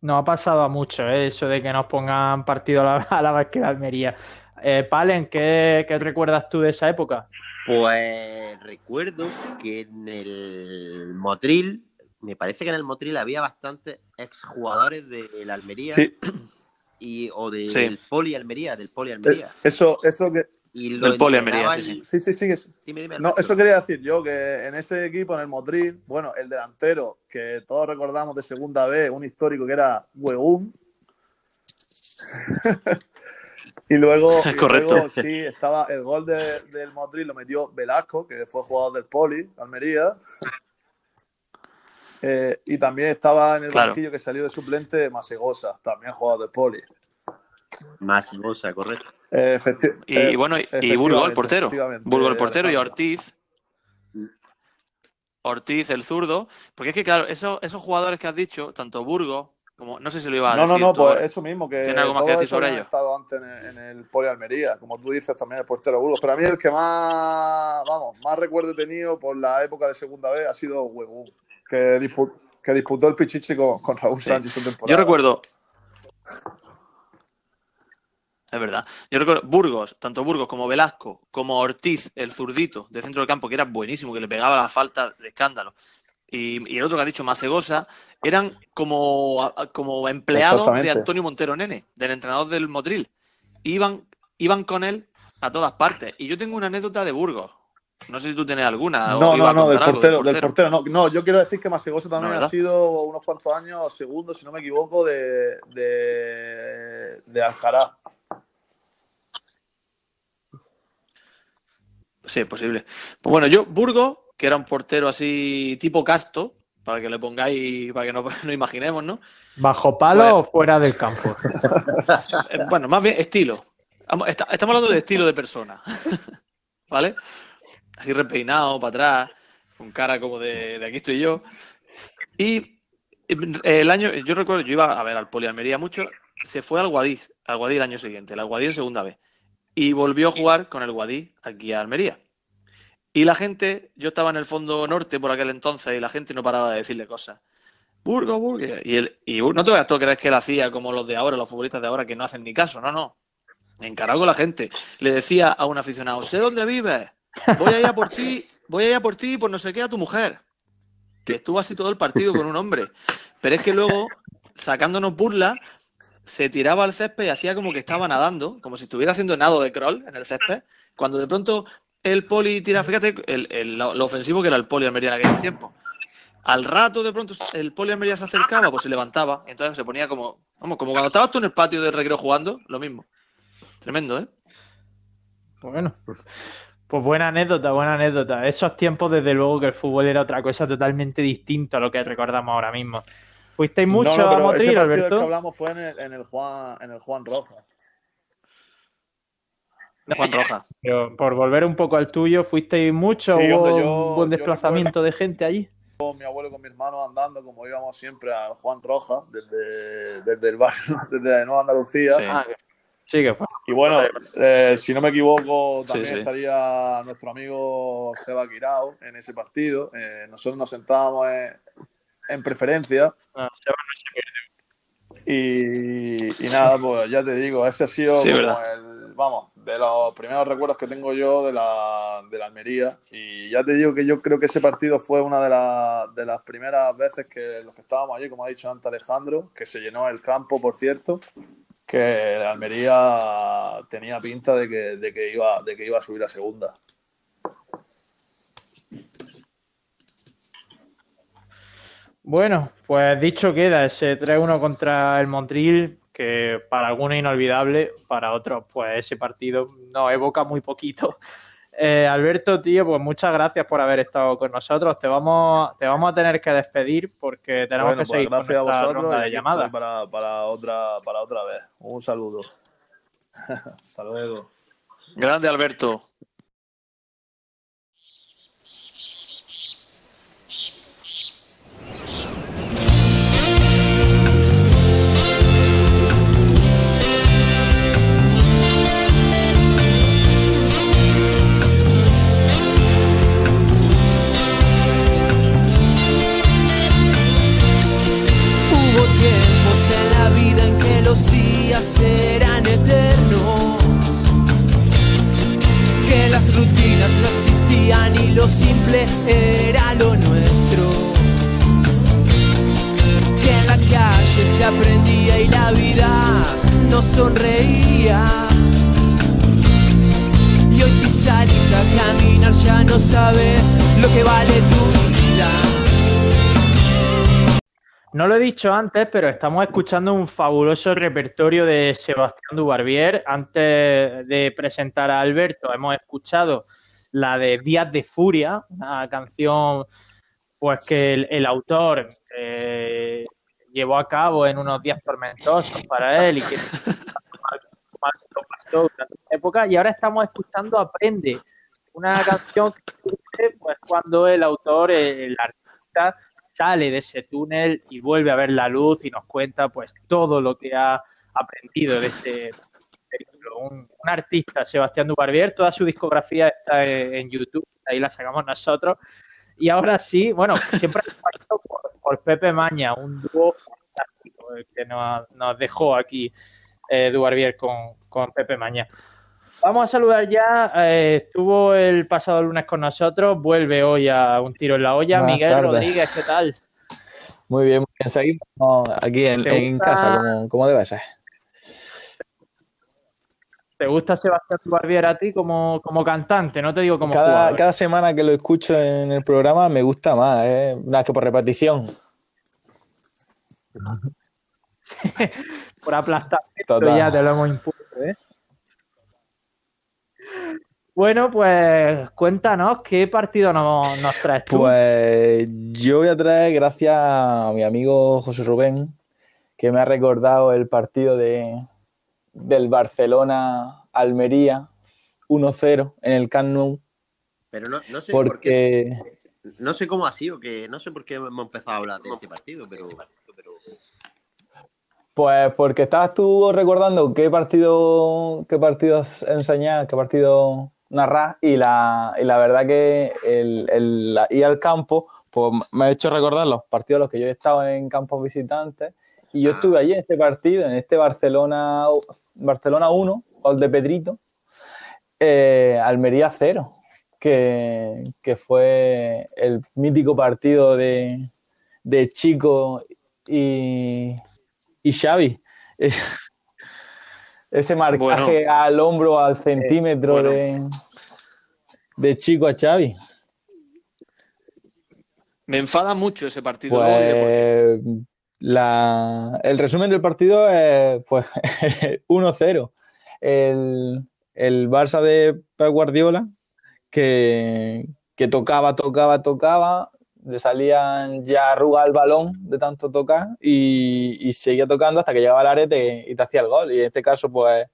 [SPEAKER 2] Nos ha pasado a mucho ¿eh? eso de que nos pongan partido a la, a la la Almería. Eh, Palen, ¿qué, ¿qué recuerdas tú de esa época?
[SPEAKER 4] Pues recuerdo que en el Motril, me parece que en el Motril había bastantes exjugadores de la Almería
[SPEAKER 6] Sí,
[SPEAKER 4] y, o del
[SPEAKER 3] Sí.
[SPEAKER 4] Poli Almería, del Poli
[SPEAKER 6] eh,
[SPEAKER 4] Almería.
[SPEAKER 6] eso, eso que.
[SPEAKER 4] Y lo
[SPEAKER 3] Del Poli Almería, sí,
[SPEAKER 6] Sí, sí, sí.
[SPEAKER 4] Dime, dime,
[SPEAKER 6] No, eso quería decir yo, que en ese equipo, en el Motril, bueno, el delantero, que todos recordamos de segunda vez, un histórico que era Huegún. y luego, y
[SPEAKER 3] Correcto.
[SPEAKER 6] luego, sí, estaba el gol de- del Motril, lo metió Velasco, que fue jugador del Poli, Almería. Eh, y también estaba en el
[SPEAKER 3] Claro.
[SPEAKER 6] banquillo que salió de suplente Masegosa, también jugador del Poli.
[SPEAKER 4] Masivosa, correcto.
[SPEAKER 6] Eh, efecti-
[SPEAKER 3] Y,
[SPEAKER 6] eh,
[SPEAKER 3] bueno, y- Burgos, el portero. Burgos, el portero, y. Ortiz. Ortiz, el zurdo. Porque es que, claro, esos, esos jugadores que has dicho, tanto Burgos como. No sé si lo iba a
[SPEAKER 6] No, no,
[SPEAKER 3] decir.
[SPEAKER 6] no,
[SPEAKER 3] tú
[SPEAKER 6] pues
[SPEAKER 3] ahora.
[SPEAKER 6] eso mismo, que
[SPEAKER 3] ¿Tiene algo más que
[SPEAKER 6] todos
[SPEAKER 3] decir sobre ello?
[SPEAKER 6] estado antes en el, en el Poli Almería, como tú dices también el portero Burgos, pero a mí el que más, vamos, más recuerdo he tenido por la época de segunda vez ha sido Huegún, que, dispu- que disputó el Pichichi con, con Raúl
[SPEAKER 3] Sí.
[SPEAKER 6] Sánchez en
[SPEAKER 3] Yo
[SPEAKER 6] temporada.
[SPEAKER 3] recuerdo. Es verdad. Yo recuerdo Burgos, tanto Burgos como Velasco, como Ortiz, el zurdito de centro del campo, que era buenísimo, que le pegaba la falta de escándalo. Y, y el otro que ha dicho, Masegosa, eran como, como empleados de. Antonio Montero Nene, del entrenador del Motril. Iban, iban con él a todas partes. Y yo tengo una anécdota de Burgos. No sé si tú tienes alguna.
[SPEAKER 6] No, no, no, del
[SPEAKER 3] algo
[SPEAKER 6] portero, del portero. No, no, yo quiero decir que Masegosa también
[SPEAKER 3] No,
[SPEAKER 6] ha sido unos cuantos años segundo, si no me equivoco, de, de, de Alcaraz.
[SPEAKER 3] Sí, es posible. Pues bueno, yo, Burgos, que era un portero así tipo casto, para que le pongáis, para que no no imaginemos, ¿no?
[SPEAKER 2] ¿Bajo palo
[SPEAKER 3] Pues-
[SPEAKER 2] o fuera del campo?
[SPEAKER 3] Bueno, más bien estilo. Estamos hablando de estilo de persona. ¿Vale? Así repeinado, para atrás, con cara como de, de aquí estoy yo. Y eh, el año, yo recuerdo, yo iba a ver al Poli Almería mucho, se fue al Guadix, al Guadix el año siguiente, el Guadix en segunda vez. Y volvió a jugar con el Guadix aquí a Almería. Y la gente, yo estaba en el fondo norte por aquel entonces y la gente no paraba de decirle cosas. Burgo, Burgo. Y, él, y no te vayas tú a creer que él hacía como los de ahora, los futbolistas de ahora, que no hacen ni caso. No, no. Encarado con la gente. Le decía a un aficionado, sé dónde vives. Voy a ir a por ti, voy a ir a por ti y por no sé qué a tu mujer. Que estuvo así todo el partido con un hombre. Pero es que luego, sacándonos burlas, se tiraba al césped y hacía como que estaba nadando, como si estuviera haciendo nado de crawl en el césped. Cuando de pronto el poli tira, fíjate el- el- lo, ofensivo que era el poli Almería en aquel tiempo. Al rato de pronto el poli Almería se acercaba, pues se levantaba, entonces se ponía como, vamos, como cuando estabas tú en el patio de recreo jugando, lo mismo. Tremendo, ¿eh?
[SPEAKER 2] Bueno, pues buena anécdota, buena anécdota. Esos tiempos, desde luego, que el fútbol era otra cosa totalmente distinta a lo que recordamos ahora mismo. ¿Fuisteis mucho
[SPEAKER 6] no, no,
[SPEAKER 2] a
[SPEAKER 6] pero ese
[SPEAKER 2] Motril,
[SPEAKER 6] partido del que hablamos fue en el, en el Juan, en el Juan Roja.
[SPEAKER 3] Juan Roja.
[SPEAKER 2] Pero por volver un poco al tuyo, ¿fuisteis mucho?
[SPEAKER 6] Sí,
[SPEAKER 2] ¿Hubo
[SPEAKER 6] hombre, yo-
[SPEAKER 2] un buen desplazamiento de gente allí?
[SPEAKER 6] Con mi abuelo y con mi hermano andando, como íbamos siempre al Juan Roja, desde, desde el barrio, desde Nueva Andalucía.
[SPEAKER 3] Sí.
[SPEAKER 2] Ah, que- sí, que fue.
[SPEAKER 6] Y bueno, eh, si no me equivoco, también
[SPEAKER 3] Sí, sí.
[SPEAKER 6] estaría nuestro amigo Seba Quirao en ese partido. Eh, nosotros nos sentábamos en, en preferencia
[SPEAKER 2] va-
[SPEAKER 6] y, y nada, pues ya te digo, ese ha sido
[SPEAKER 3] Sí,
[SPEAKER 6] como
[SPEAKER 3] verdad.
[SPEAKER 6] el, vamos, de los primeros recuerdos que tengo yo de la, de la Almería. Y ya te digo que yo creo que ese partido fue una de, las de las primeras veces que los que estábamos allí, como ha dicho antes Alejandro, que se llenó el campo, por cierto, que la Almería tenía pinta de que, de que, iba, de que iba a subir a segunda.
[SPEAKER 2] Bueno, pues dicho queda ese 3-1 contra el Montreal, que para algunos es inolvidable, para otros, pues ese partido nos evoca muy poquito. Eh, Alberto, tío, pues muchas gracias por haber estado con nosotros. Te vamos, te vamos a tener que despedir porque tenemos
[SPEAKER 6] Bueno,
[SPEAKER 2] que
[SPEAKER 6] pues
[SPEAKER 2] seguir con
[SPEAKER 6] gracias a
[SPEAKER 2] ronda de llamadas.
[SPEAKER 6] para, para, otra, para otra vez. Un saludo. Hasta luego.
[SPEAKER 3] Grande Alberto.
[SPEAKER 5] Días eran eternos, que las rutinas no existían y lo simple era lo nuestro, que en la calle se aprendía y la vida nos sonreía. Y hoy si salís a caminar ya no sabes lo que vale tu
[SPEAKER 2] No lo he dicho antes, pero estamos escuchando un fabuloso repertorio de Sebastián Dubarbier. Antes de presentar a Alberto, hemos escuchado la de Días de Furia, una canción pues que el, autor eh, llevó a cabo en unos días tormentosos para él y que cantó durante una época y ahora estamos escuchando Aprende, una canción que pues cuando el autor, el artista, sale de ese túnel y vuelve a ver la luz y nos cuenta pues todo lo que ha aprendido de este. Un, artista, Sebastián Dubarbier, toda su discografía está en, YouTube, ahí la sacamos nosotros. Y ahora sí, bueno, siempre por, Pepe Maña, un dúo fantástico el que nos, nos dejó aquí eh, Dubarbier con, con Pepe Maña. Vamos a saludar ya. eh, estuvo el pasado lunes con nosotros, vuelve hoy a un tiro en la olla.
[SPEAKER 7] Buenas
[SPEAKER 2] Miguel
[SPEAKER 7] tardes.
[SPEAKER 2] Rodríguez, ¿qué tal?
[SPEAKER 7] Muy bien, muy bien. Seguimos aquí en,
[SPEAKER 2] ¿Te
[SPEAKER 7] en casa, como, como debe ser.
[SPEAKER 2] ¿Te gusta Sebastián Dubarbier a ti como, como cantante? No te digo como
[SPEAKER 7] Cada,
[SPEAKER 2] jugador.
[SPEAKER 7] cada semana que lo escucho en el programa me gusta más, ¿eh? Nada que por repetición.
[SPEAKER 2] Por aplastar. Ya te lo hemos impuesto, ¿eh? Bueno, pues cuéntanos qué partido nos, nos traes tú.
[SPEAKER 7] Pues yo voy a traer, gracias a mi amigo José Rubén, que me ha recordado el partido de, del Barcelona-Almería 1-0 en el Camp Nou,
[SPEAKER 4] Pero no, no sé por qué.
[SPEAKER 7] porque
[SPEAKER 4] No sé cómo ha sido, que no sé por qué hemos empezado a hablar de este partido, pero.
[SPEAKER 7] Pues porque estabas tú recordando qué partido, qué partidos enseñar, qué partido narrar, y la, y la verdad que el, el la- ir al campo, pues me ha hecho recordar los partidos en los que yo he estado en campos visitantes, y yo
[SPEAKER 4] Ah.
[SPEAKER 7] estuve allí en este partido, en este Barcelona, Barcelona 1, gol de Pedrito, eh, Almería 0, que, que fue el mítico partido de, de Chico y, y Xavi. Ese marcaje al hombro, al centímetro
[SPEAKER 3] bueno.
[SPEAKER 7] de, de Chico a Xavi.
[SPEAKER 3] Me enfada mucho ese partido.
[SPEAKER 7] Pues la, el resumen del partido es pues 1-0. El, el Barça de Pep Guardiola que, que tocaba, tocaba, tocaba, le salían ya arrugas al balón de tanto tocar y, y seguía tocando hasta que llegaba al área y te, hacía el gol. Y en este caso, pues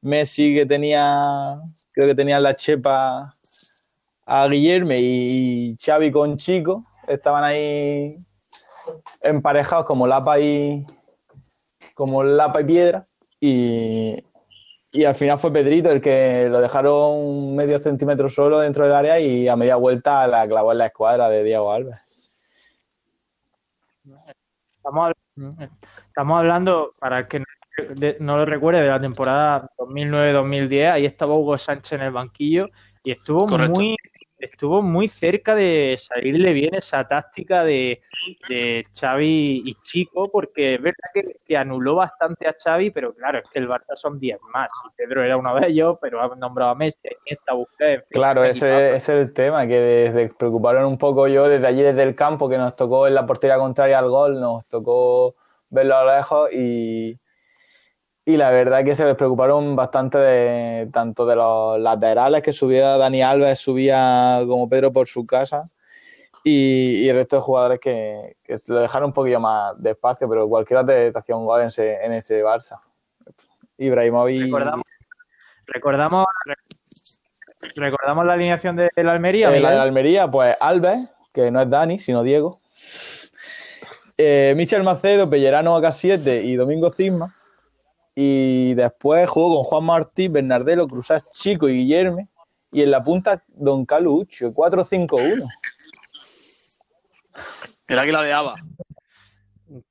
[SPEAKER 7] Messi que tenía, creo que tenía en la chepa a Guillermo y Xavi con Chico, estaban ahí emparejados como lapa y como lapa y piedra y, y al final fue Pedrito el que lo dejaron medio centímetro solo dentro del área y a media vuelta la clavó en la escuadra de Diego Alves.
[SPEAKER 2] Estamos, habl- estamos hablando, para el que no, de- no lo recuerde, de la temporada 2009-2010. Ahí estaba Hugo Sánchez en el banquillo y estuvo
[SPEAKER 3] Correcto.
[SPEAKER 2] muy estuvo muy cerca de salirle bien esa táctica de, de Xavi y Chico, porque es verdad que, que anuló bastante a Xavi, pero claro, es que el Barça son 10 más. Y Pedro era uno de ellos, pero ha nombrado a Messi, a Iniesta, Busquets, en fin,
[SPEAKER 7] Claro, ese es el tema, que desde preocuparon un poco yo desde allí, desde el campo, que nos tocó en la portería contraria al gol, nos tocó verlo a lo lejos y, y la verdad que se les preocuparon bastante de tanto de los laterales que subía Dani Alves, subía como Pedro por su casa y, y el resto de jugadores que, que se lo dejaron un poquillo más despacio, pero cualquiera te, te hacía un gol en ese, en ese Barça. Ibrahimovic.
[SPEAKER 2] Recordamos, recordamos, recordamos la alineación de la Almería.
[SPEAKER 7] Eh, la de
[SPEAKER 2] Miguel.
[SPEAKER 7] Almería, pues Alves, que no es Dani, sino Diego. Eh, Michel Macedo, Pellerano AK7 y Domingo Cisma. Y después jugó con Juan Martí, Bernardelo, Cruzás Chico y Guillermo. Y en la punta, Don Carlos Ucho, 4-5-1.
[SPEAKER 3] El águila de Aba.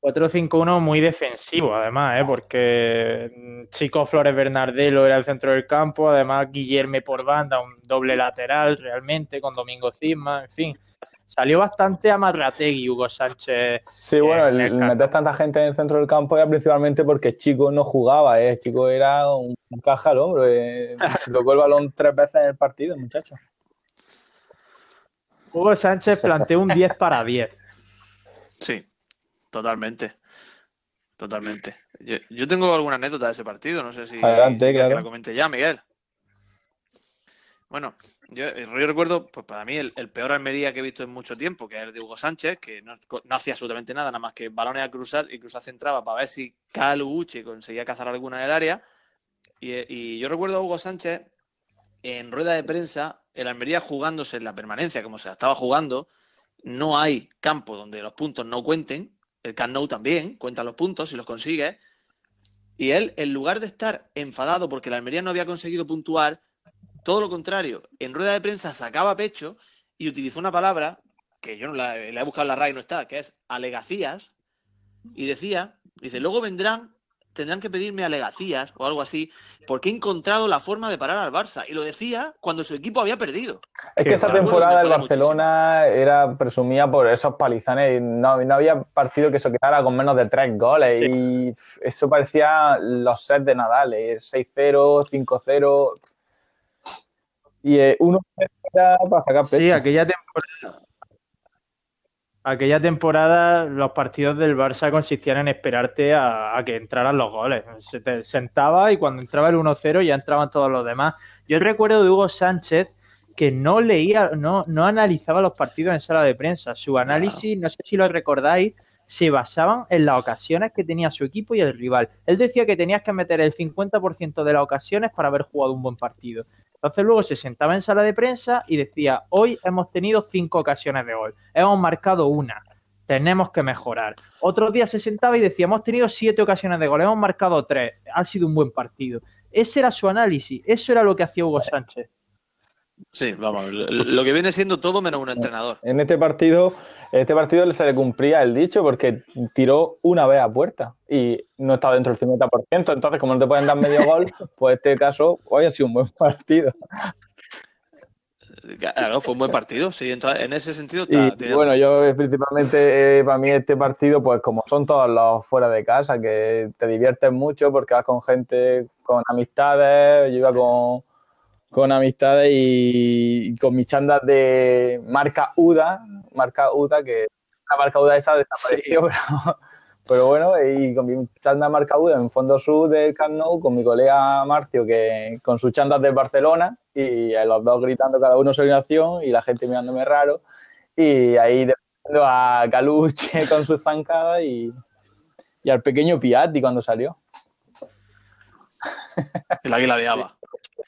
[SPEAKER 2] 4-5-1 muy defensivo, además, ¿eh? porque mm, Chico Flores Bernardelo era el centro del campo, además Guillerme por banda, un doble lateral realmente, con Domingo Cisma, en fin. Salió bastante amarrategui Hugo Sánchez.
[SPEAKER 7] Sí, bueno, el,
[SPEAKER 2] en el
[SPEAKER 7] meter tanta gente en el centro del campo era principalmente porque Chico no jugaba, ¿eh? Chico era un, un caja al hombro. eh. Se tocó el balón tres veces en el partido, muchacho.
[SPEAKER 2] Hugo Sánchez planteó un 10 para 10.
[SPEAKER 3] Sí, totalmente. Totalmente. Yo, yo tengo alguna anécdota de ese partido, no sé si
[SPEAKER 7] Adelante,
[SPEAKER 3] que la comente ya, Miguel. Bueno, yo, yo recuerdo, pues para mí, el, el peor Almería que he visto en mucho tiempo, que es el de Hugo Sánchez, que no, hacía absolutamente nada, nada más que balones a cruzar y cruzar centraba para ver si Calu Uche conseguía cazar alguna en el área. Y, y yo recuerdo a Hugo Sánchez en rueda de prensa, el Almería jugándose en la permanencia, como se la estaba jugando, no hay campo donde los puntos no cuenten. El Camp Nou también cuenta los puntos si los consigue. Y él, en lugar de estar enfadado porque la Almería no había conseguido puntuar, todo lo contrario, en rueda de prensa sacaba pecho y utilizó una palabra que yo no la, la he buscado en la RAI y no está, que es alegacías, y decía, dice, luego vendrán, tendrán que pedirme alegacías o algo así, porque he encontrado la forma de parar al Barça. Y lo decía cuando su equipo había perdido.
[SPEAKER 7] Es que esa temporada el Barcelona era presumida por esos palizanes y no, no había partido que se quedara con menos de tres goles y eso parecía los sets de Nadal, eh, 6-0, 5-0 y eh, uno para sacar pecho.
[SPEAKER 2] Sí, aquella temporada. Aquella temporada los partidos del Barça consistían en esperarte a, a que entraran los goles. Se te sentaba y cuando entraba el 1-0 ya entraban todos los demás. Yo recuerdo de Hugo Sánchez que no leía, no, no analizaba los partidos en sala de prensa. Su análisis, no sé si lo recordáis, se basaban en las ocasiones que tenía su equipo y el rival. Él decía que tenías que meter el 50% de las ocasiones para haber jugado un buen partido. Entonces luego se sentaba en sala de prensa y decía, hoy hemos tenido cinco ocasiones de gol, hemos marcado una, tenemos que mejorar. Otros días se sentaba y decía, hemos tenido siete ocasiones de gol, hemos marcado tres, ha sido un buen partido. Ese era su análisis, eso era lo que hacía Hugo Sánchez.
[SPEAKER 3] Sí, vamos, lo que viene siendo todo menos un entrenador.
[SPEAKER 7] En este partido, en este partido se le cumplía el dicho porque tiró una vez a puerta y no estaba dentro del 50%. Entonces, como no te pueden dar medio gol, pues este caso hoy ha sido un buen partido.
[SPEAKER 3] Claro, fue un buen partido, sí, en ese sentido
[SPEAKER 7] Y bueno, yo eh, principalmente eh, para mí este partido, pues como son todos los fuera de casa, que te diviertes mucho porque vas con gente, con amistades, yo iba con, con amistades y, y con mis chandas de marca UDA, marca UDA, que la marca UDA esa desapareció, pero, pero bueno, y con mi chanda marca UDA en fondo sur del Camp Nou, con mi colega Marcio, que con sus chandas del Barcelona, y los dos gritando cada uno su alineación y la gente mirándome raro. Y ahí defendiendo a Caluche con sus zancadas y, y al pequeño Piatti cuando salió.
[SPEAKER 3] El águila de Aba.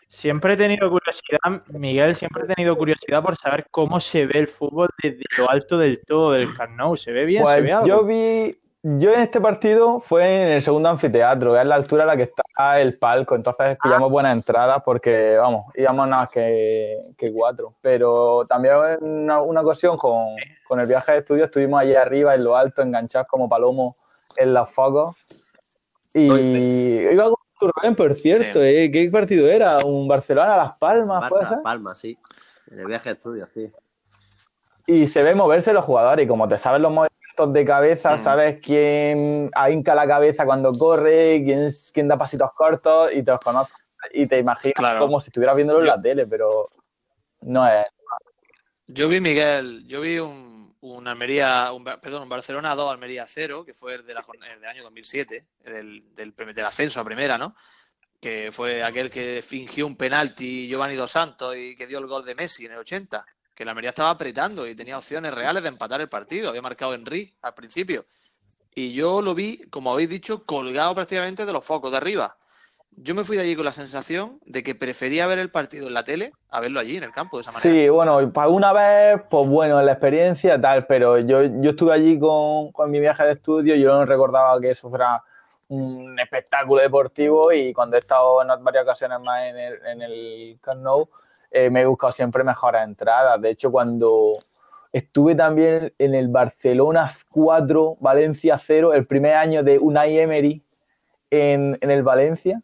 [SPEAKER 2] Siempre he tenido curiosidad, Miguel, siempre he tenido curiosidad por saber cómo se ve el fútbol desde lo alto del todo del Camp Nou. ¿Se ve bien?
[SPEAKER 7] Pues
[SPEAKER 2] ¿Se ve algo?
[SPEAKER 7] yo vi, yo en este partido fue en el segundo anfiteatro, que es la altura a la que está el palco, entonces pillamos buenas entradas porque, vamos, íbamos nada más que, que cuatro. Pero también en una, una ocasión con, con el viaje de estudio estuvimos allí arriba en lo alto, enganchados como palomos en los focos. Y
[SPEAKER 4] Oye,
[SPEAKER 7] iba con tu Rubén, por cierto, ¿eh? ¿qué partido era? ¿Un Barcelona-Las Palmas? ¿puede ser?
[SPEAKER 4] Barça, Palma, sí. En el viaje de estudio, sí.
[SPEAKER 7] y se ve moverse los jugadores y como te sabes los movimientos de cabeza,
[SPEAKER 3] Sí.
[SPEAKER 7] sabes quién ahinca la cabeza cuando corre, quién, es- quién da pasitos cortos y te los conoces y te imaginas
[SPEAKER 3] Claro.
[SPEAKER 7] como si estuvieras viéndolo en
[SPEAKER 3] Yo-
[SPEAKER 7] la tele, pero no es.
[SPEAKER 3] Yo vi, Miguel, yo vi un, un Almería, un, perdón, un Barcelona 2, Almería 0, que fue el, de la, el del año 2007, del, del, del ascenso a primera, ¿no? Que fue aquel que fingió un penalti Giovanni Dos Santos y que dio el gol de Messi en el 80. Que la Almería estaba apretando y tenía opciones reales de empatar el partido. Había marcado Henry al principio. Y yo lo vi, como habéis dicho, colgado prácticamente de los focos de arriba. Yo me fui de allí con la sensación de que prefería ver el partido en la tele a verlo allí en el campo de esa manera.
[SPEAKER 7] Sí, bueno, para una vez, pues bueno, la experiencia tal, pero yo, yo estuve allí con, con mi viaje de estudio, yo no recordaba que eso fuera un espectáculo deportivo y cuando he estado en varias ocasiones más en el, en el Camp Nou, eh, me he buscado siempre mejores entradas. De hecho, cuando estuve también en el Barcelona 4, Valencia 0, el primer año de Unai Emery en, en el Valencia,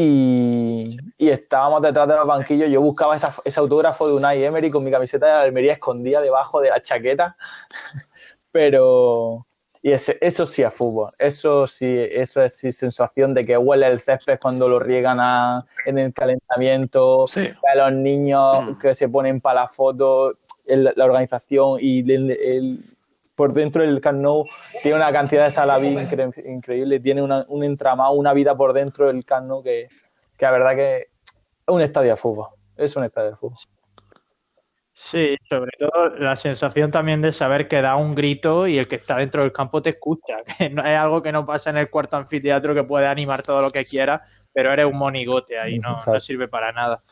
[SPEAKER 7] y, y estábamos detrás de los banquillos. Yo buscaba esa- ese autógrafo de Unai Emery con mi camiseta de la Almería escondida debajo de la chaqueta. Pero. Y ese- eso sí es fútbol. Eso sí, eso es sí, sensación de que huele el césped cuando lo riegan a- en el calentamiento.
[SPEAKER 3] Sí.
[SPEAKER 7] A los niños
[SPEAKER 3] Mm.
[SPEAKER 7] que se ponen para la foto, el- la organización y el- el- por dentro del Camp Nou tiene una cantidad de incre- increíble, tiene una- un entramado, una vida por dentro del Camp Nou que, que la verdad que es un estadio de fútbol. Es un estadio de fútbol.
[SPEAKER 2] Sí, sobre todo la sensación también de saber que da un grito y el que está dentro del campo te escucha, que no es algo que no pasa en el cuarto anfiteatro que puede animar todo lo que quiera, pero eres un monigote ahí, no, no sirve para nada.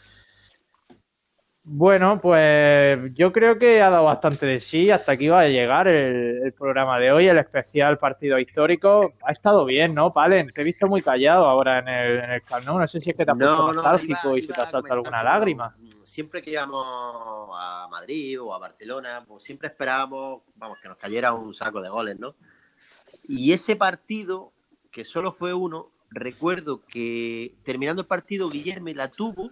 [SPEAKER 2] Bueno, pues yo creo que ha dado bastante de sí. Hasta aquí va a llegar el, el programa de hoy, el especial partido histórico. Ha estado bien, ¿no, Palen? Te he visto muy callado ahora en el, en el Nou. No sé si es que te has puesto
[SPEAKER 4] No, no,
[SPEAKER 2] nostálgico
[SPEAKER 4] iba-
[SPEAKER 2] y se te ha saltado alguna lágrima.
[SPEAKER 4] Siempre que íbamos a Madrid o a Barcelona, pues siempre esperábamos, vamos, que nos cayera un saco de goles, ¿no? Y ese partido, que solo fue uno, recuerdo que terminando el partido, Guillermo la tuvo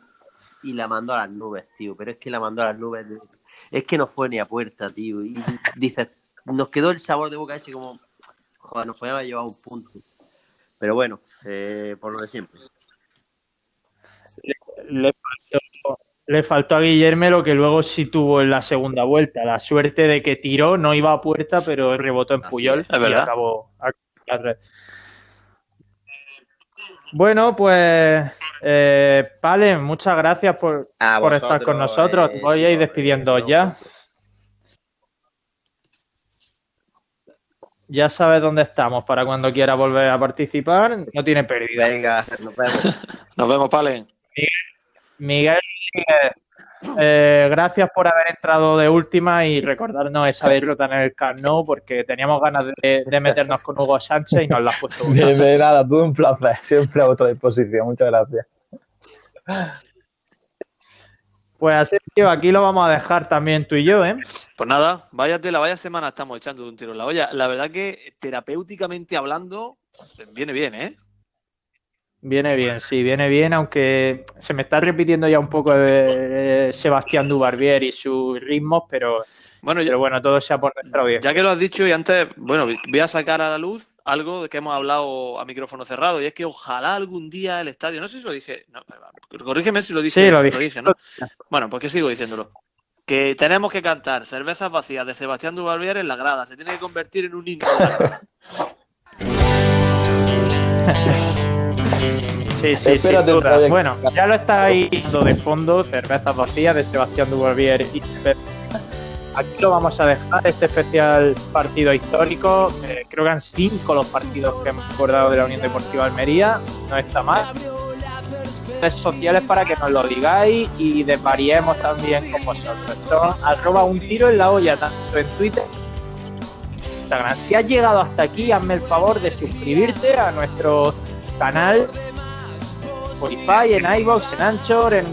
[SPEAKER 4] y la mandó a las nubes, tío. Pero es que la mandó a las nubes. Es que no fue ni a puerta, tío. Y dices, nos quedó el sabor de boca ese como, joder, nos podíamos llevar un punto. Pero bueno, eh, por lo de siempre.
[SPEAKER 2] Le faltó, le faltó a Guillermo lo que luego sí tuvo en la segunda vuelta. La suerte de que tiró, no iba a puerta, pero rebotó en
[SPEAKER 4] Así
[SPEAKER 2] Puyol
[SPEAKER 3] es, es
[SPEAKER 2] y
[SPEAKER 3] verdad.
[SPEAKER 2] acabó. Bueno, pues eh, Palen, muchas gracias por, estar con nosotros.
[SPEAKER 4] eh,
[SPEAKER 2] Voy a ir despidiendo
[SPEAKER 4] eh,
[SPEAKER 2] ya. Ya sabes dónde estamos para cuando quiera volver a participar. No tiene pérdida.
[SPEAKER 4] Venga, nos vemos.
[SPEAKER 3] Nos vemos, Palen.
[SPEAKER 2] Miguel, Rodríguez, eh, gracias por haber entrado de última y recordarnos esa derrota en el Camp Nou porque teníamos ganas de, de meternos con Hugo Sánchez y nos la has puesto. muy
[SPEAKER 7] De, de nada, todo un placer. Siempre a vuestra disposición. Muchas gracias.
[SPEAKER 2] Pues así que aquí lo vamos a dejar también tú y yo, ¿eh?
[SPEAKER 3] Pues nada, vaya tela, vaya semana estamos echando de un tiro en la olla. La verdad que terapéuticamente hablando, viene bien, ¿eh?
[SPEAKER 2] Viene bien, sí, viene bien, aunque se me está repitiendo ya un poco de, Sebastián Dubarbier y sus ritmos, pero,
[SPEAKER 3] Bueno, ya,
[SPEAKER 2] pero bueno, todo sea por nuestra audiencia.
[SPEAKER 3] ya que lo has dicho y antes, bueno, voy a sacar a la luz algo de que hemos hablado a micrófono cerrado y es que ojalá algún día el estadio, no sé si lo dije, no, corrígeme si lo dije,
[SPEAKER 2] Sí, lo dije.
[SPEAKER 3] ¿no? Bueno, pues que sigo diciéndolo. Que tenemos que cantar cervezas vacías de Sebastián Dubarbier en la grada, se tiene que convertir en un himno.
[SPEAKER 2] Sí, sí, sin
[SPEAKER 7] Espérate,
[SPEAKER 2] duda.
[SPEAKER 7] todavía-
[SPEAKER 2] Bueno, ya lo estáis viendo de fondo, cervezas vacías de Sebastián Dubarbier y Aquí lo vamos a dejar, este especial partido histórico. eh, creo que han cinco los partidos que hemos acordado de la Unión Deportiva Almería. No está mal. Redes sociales para que nos lo digáis y desvariemos también con vosotros. Son arroba un tiro en la olla, tanto en Twitter Instagram. Si has llegado hasta aquí, hazme el favor de suscribirte a nuestro canal Spotify, en iVoox, en Anchor, en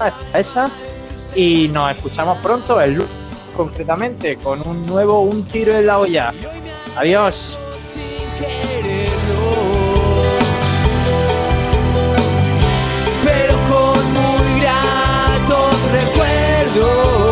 [SPEAKER 2] ah, esa. Y nos escuchamos pronto, el lunes concretamente, con un nuevo Un Tiro en la Olla. Adiós. Pero con muy gratos recuerdos.